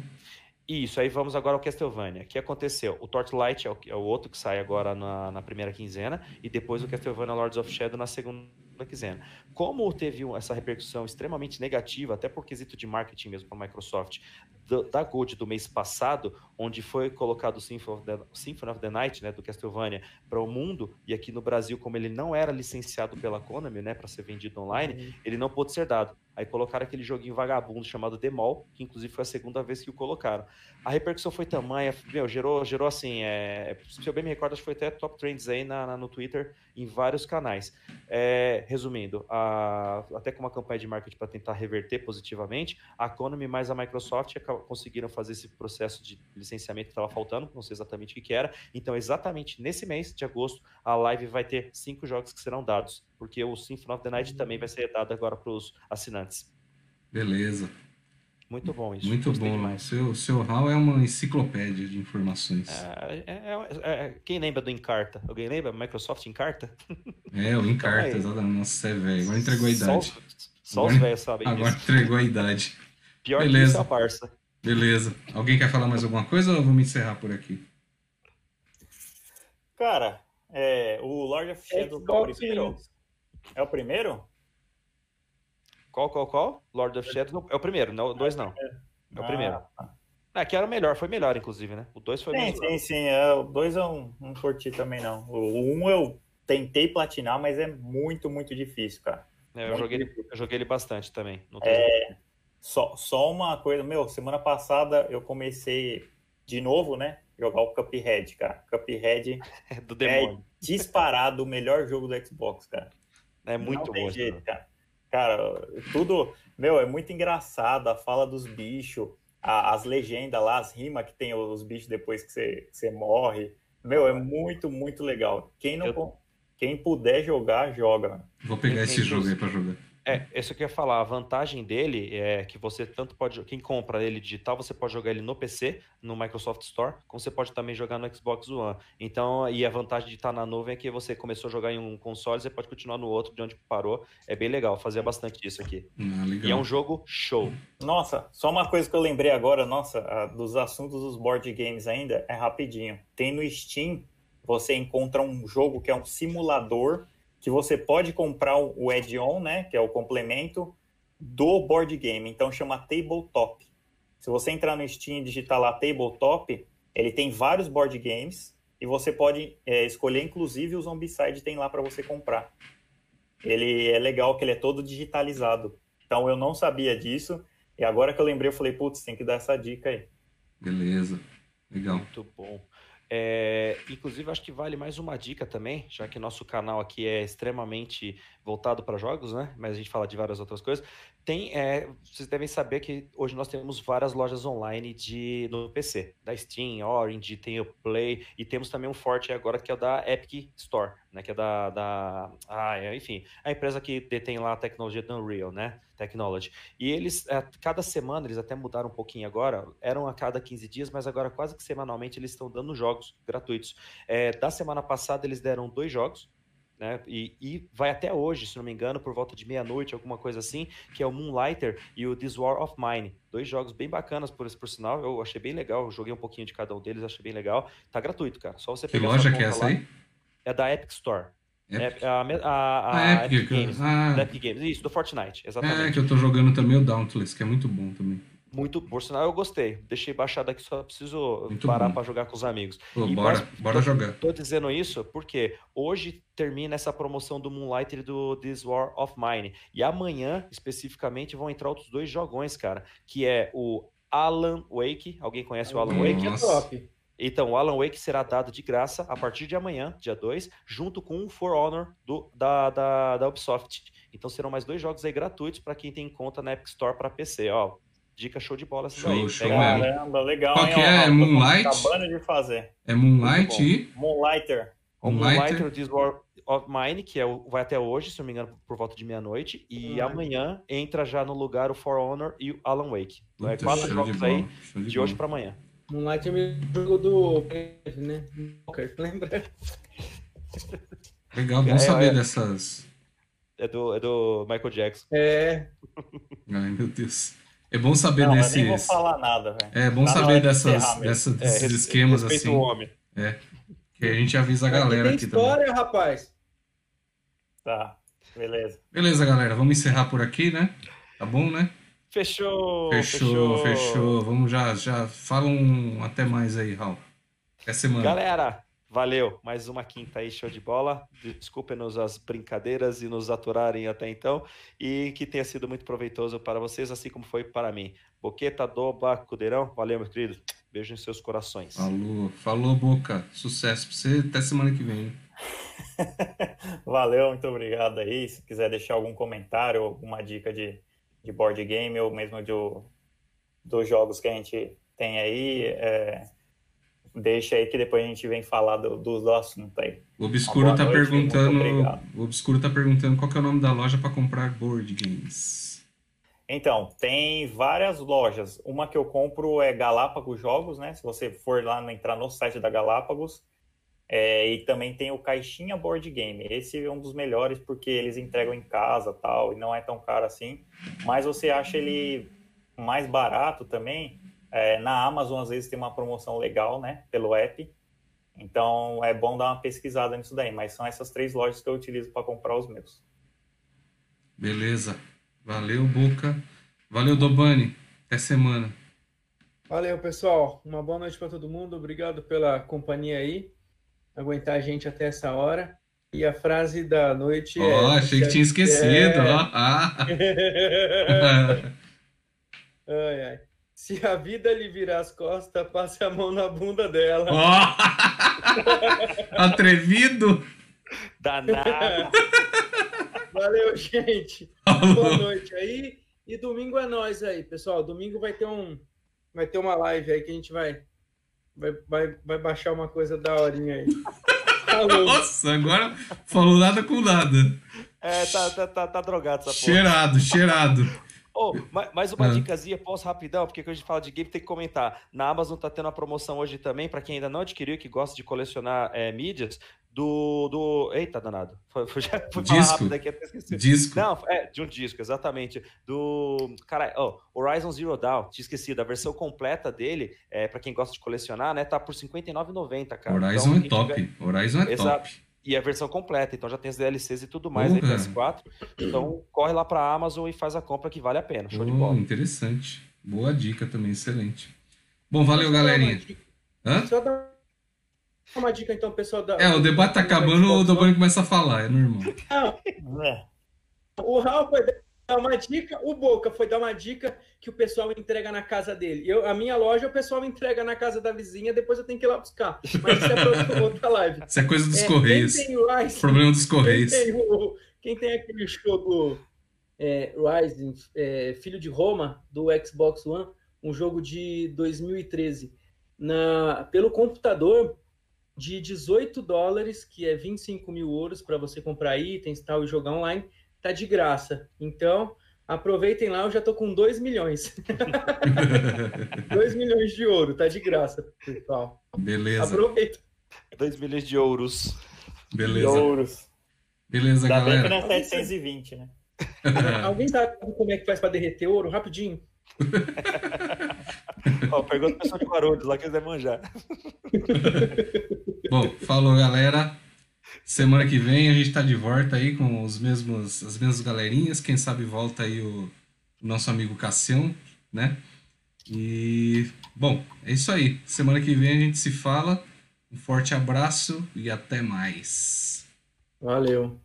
Isso, aí vamos agora ao Castlevania. O que aconteceu? O Torchlight é o, é o outro que sai agora na, na primeira quinzena, e depois o Castlevania Lords of Shadow na segunda quinzena. Como teve essa repercussão extremamente negativa, até por quesito de marketing mesmo para a Microsoft, do, da Gold do mês passado, onde foi colocado o Symphony of the, Symphony of the Night, né, do Castlevania, para o mundo, e aqui no Brasil, como ele não era licenciado pela Konami, né, para ser vendido online, uhum. ele não pôde ser dado. Aí colocaram aquele joguinho vagabundo chamado Demol, que inclusive foi a segunda vez que o colocaram. A repercussão foi tamanha, meu, gerou, gerou assim, é, se eu bem me recordo, acho que foi até top trends aí na, na no Twitter, em vários canais. É, resumindo, a, até com uma campanha de marketing para tentar reverter positivamente, a Konami mais a Microsoft conseguiram fazer esse processo de licenciamento que estava faltando, não sei exatamente o que, que era. Então, exatamente nesse mês de agosto, a live vai ter cinco jogos que serão dados porque o Symphony of the Night também vai ser dado agora para os assinantes. Beleza. Muito bom isso. Muito bom. O seu, seu HAL é uma enciclopédia de informações. É, é, é, é, quem lembra do Encarta? Alguém lembra? Microsoft Encarta? É, o Encarta, então, exatamente. Nossa, é velho. Agora entregou a idade. Só, só agora, os velhos sabem Agora disso. entregou a idade. Pior Beleza. que isso é a parça. Beleza. Alguém quer falar mais alguma coisa ou vamos encerrar por aqui? Cara, é, o Lord of Shadow é o primeiro. É o primeiro? Qual, qual, qual? Lord of Shadows é o primeiro, não, o dois não. É o primeiro. Ah, tá. ah, que era o melhor, foi melhor, inclusive, né? O dois foi sim, melhor. Sim, sim, é, o dois eu não curti também, não. O um eu tentei platinar, mas é muito, muito difícil, cara. É, eu, joguei ele, eu joguei ele bastante também. é, só, só uma coisa, meu, semana passada eu comecei de novo, né? Jogar o Cuphead, cara. Cuphead é do demônio. é disparado o melhor jogo do Xbox, cara. É muito não bom. Jeito, cara. cara, tudo. Meu, é muito engraçado a fala dos bichos, a, as legendas lá, as rimas que tem os bichos depois que você, que você morre. Meu, é muito, muito legal. Quem não. Eu... Quem puder jogar, joga. Vou pegar esse jogo aí pra jogar. É, isso que eu ia falar. A vantagem dele é que você tanto pode. Quem compra ele digital, você pode jogar ele no PC, no Microsoft Store, como você pode também jogar no Xbox One. Então, e a vantagem de estar na nuvem é que você começou a jogar em um console, você pode continuar no outro, de onde parou. É bem legal, fazia bastante isso aqui. Ah, e é um jogo show. Nossa, só uma coisa que eu lembrei agora, nossa, dos assuntos dos board games ainda, é rapidinho. Tem no Steam, você encontra um jogo que é um simulador que você pode comprar o add-on, né, que é o complemento do board game. Então chama Tabletop. Se você entrar no Steam e digitar lá Tabletop, ele tem vários board games e você pode é, escolher, inclusive o Zombicide tem lá para você comprar. Ele é legal que ele é todo digitalizado. Então eu não sabia disso e agora que eu lembrei eu falei, putz, tem que dar essa dica aí. Beleza, legal. Muito bom. É, inclusive, acho que vale mais uma dica também, já que nosso canal aqui é extremamente voltado para jogos, né? Mas a gente fala de várias outras coisas. Tem, é, vocês devem saber que hoje nós temos várias lojas online de, no PC, da Steam, Orange, tem o Play e temos também um forte agora que é o da Epic Store, né? Que é da, da ah, é, enfim, a empresa que detém lá a tecnologia do Unreal, né? Technology. E eles, é, cada semana, eles até mudaram um pouquinho agora, eram a cada 15 dias, mas agora quase que semanalmente eles estão dando jogos gratuitos. É, da semana passada eles deram dois jogos, né? E, e, vai até hoje, se não me engano, por volta de meia-noite, alguma coisa assim, que é o Moonlighter e o This War of Mine. Dois jogos bem bacanas, por, por sinal. Eu achei bem legal. Joguei um pouquinho de cada um deles, achei bem legal. Tá gratuito, cara. Só você pegar. Que loja que é essa lá. aí? É da Epic Store. Epic? É, a, a, a, a Epic, Epic Games. Ah. Epic Games. Isso, do Fortnite, exatamente. É, que eu tô jogando também o Dauntless, que é muito bom também. Muito, por sinal, eu gostei. Deixei baixado aqui, só preciso Muito parar para jogar com os amigos. Pô, e, bora, mas, bora tô, jogar. Tô dizendo isso porque hoje termina essa promoção do Moonlight e do This War of Mine. E amanhã, especificamente, vão entrar outros dois jogões, cara. Que é o Alan Wake. Alguém conhece o Alan Wake? É top. Então, o Alan Wake será dado de graça a partir de amanhã, dia 2, junto com o For Honor do, da, da, da Ubisoft. Então serão mais dois jogos aí gratuitos para quem tem conta na Epic Store para PC. Ó, Dica show de bola show, daí. Show, Caramba, legal. Qual que é? É Moonlight? Acabando de fazer. É Moonlight e... Moonlighter. O Moonlighter This War of Mine, que é o, vai até hoje, se não me engano, por volta de meia-noite. E hum. amanhã entra já no lugar o For Honor e o Alan Wake. Então é quatro jogos de aí de, de hoje para amanhã. Moonlight é o jogo do... né? Lembra? Legal, bom é, saber é, dessas... É do, é do Michael Jackson. É. Ai, meu Deus. É bom saber não, desses. Eu nem vou falar nada, velho. É bom saber dessas, dessas, é, desses esquemas assim. O homem. É. Que a gente avisa a galera aqui também. história, rapaz. Tá, beleza. Beleza, galera. Vamos encerrar por aqui, né? Tá bom, né? Fechou. Fechou, fechou. fechou. Vamos já, já. Fala um até mais aí, Raul. Até semana. Galera, Valeu, mais uma quinta aí, show de bola. Desculpem-nos as brincadeiras e nos aturarem até então. E que tenha sido muito proveitoso para vocês, assim como foi para mim. Boqueta, Doba, Cudeirão, valeu, meu querido. Beijo em seus corações. Falou, falou, Boca. Sucesso para você até semana que vem. valeu, muito obrigado aí. Se quiser deixar algum comentário, alguma dica de, de board game ou mesmo de, dos jogos que a gente tem aí, é deixa aí que depois a gente vem falar do, dos assuntos aí. O Obscuro tá noite, perguntando. O Obscuro tá perguntando qual é o nome da loja para comprar board games. Então, tem várias lojas. Uma que eu compro é Galápagos Jogos, né? Se você for lá entrar no site da Galápagos. É, e também tem o Caixinha Board Game. Esse é um dos melhores porque eles entregam em casa tal, e não é tão caro assim. Mas você acha ele mais barato também é, na Amazon, às vezes, tem uma promoção legal, né? Pelo app. Então, é bom dar uma pesquisada nisso daí. Mas são essas três lojas que eu utilizo para comprar os meus. Beleza. Valeu, Boca. Valeu, Dobani. Até semana. Valeu, pessoal. Uma boa noite para todo mundo. Obrigado pela companhia aí. Aguentar a gente até essa hora. E a frase da noite oh, é. Ó, achei que tinha esquecido, é... ó. Ah. ai, ai. Se a vida lhe virar as costas, passe a mão na bunda dela. Oh! Atrevido! Danado! Valeu, gente. Boa noite aí. E domingo é nós aí, pessoal. Domingo vai ter um vai ter uma live aí que a gente vai vai, vai, vai baixar uma coisa da horinha aí. Falou. Nossa, agora falou nada com nada. É, tá, tá, tá, tá drogado essa porra. Cheirado, cheirado. Oh, mais uma ah. dicasinha, posso rapidão, porque quando a gente fala de game tem que comentar. Na Amazon tá tendo uma promoção hoje também, para quem ainda não adquiriu, que gosta de colecionar é, mídias, do, do. Eita, danado. Foi, foi, já fui disco. falar rápido aqui, até esqueci. Disco. Não, é, de um disco, exatamente. Do. Cara, oh, Horizon Zero Dawn, tinha esquecido. A versão completa dele, é, para quem gosta de colecionar, né, tá por R$59,90, cara. Horizon então, é top. Tiver... Horizon é Exato. top e a versão completa. Então já tem as DLCs e tudo mais uhum. aí PS4. Então corre lá para Amazon e faz a compra que vale a pena. Show oh, de bola. Interessante. Boa dica também, excelente. Bom, valeu, galerinha. Hã? Uma dica então, pessoal. Da... É, o debate tá acabando, o Dobani começa a falar, é normal. Não. É. O Raul foi dar uma dica, o Boca foi dar uma dica que o pessoal entrega na casa dele. Eu, a minha loja, o pessoal entrega na casa da vizinha, depois eu tenho que ir lá buscar. Mas isso é para outra live. Isso é coisa dos é, Correios. Quem tem Rise, Problema dos Correios. Quem tem, o, quem tem aquele jogo é, Rising, é, Filho de Roma, do Xbox One, um jogo de 2013, na, pelo computador de 18 dólares, que é 25 mil euros para você comprar itens tal, e jogar online tá de graça. Então, aproveitem lá, eu já tô com 2 milhões. 2 milhões de ouro, tá de graça, pessoal. Beleza. Aproveita. 2 milhões de ouros. Beleza. De ouros. Beleza, Ainda galera. bem que não é 720, né? Alguém sabe como é que faz para derreter ouro? Rapidinho. oh, pergunta o pessoal de Guarulhos lá que quiser manjar. Bom, falou, galera. Semana que vem a gente tá de volta aí com os mesmos, as mesmas galerinhas. Quem sabe volta aí o, o nosso amigo Cassião, né? E, bom, é isso aí. Semana que vem a gente se fala. Um forte abraço e até mais. Valeu.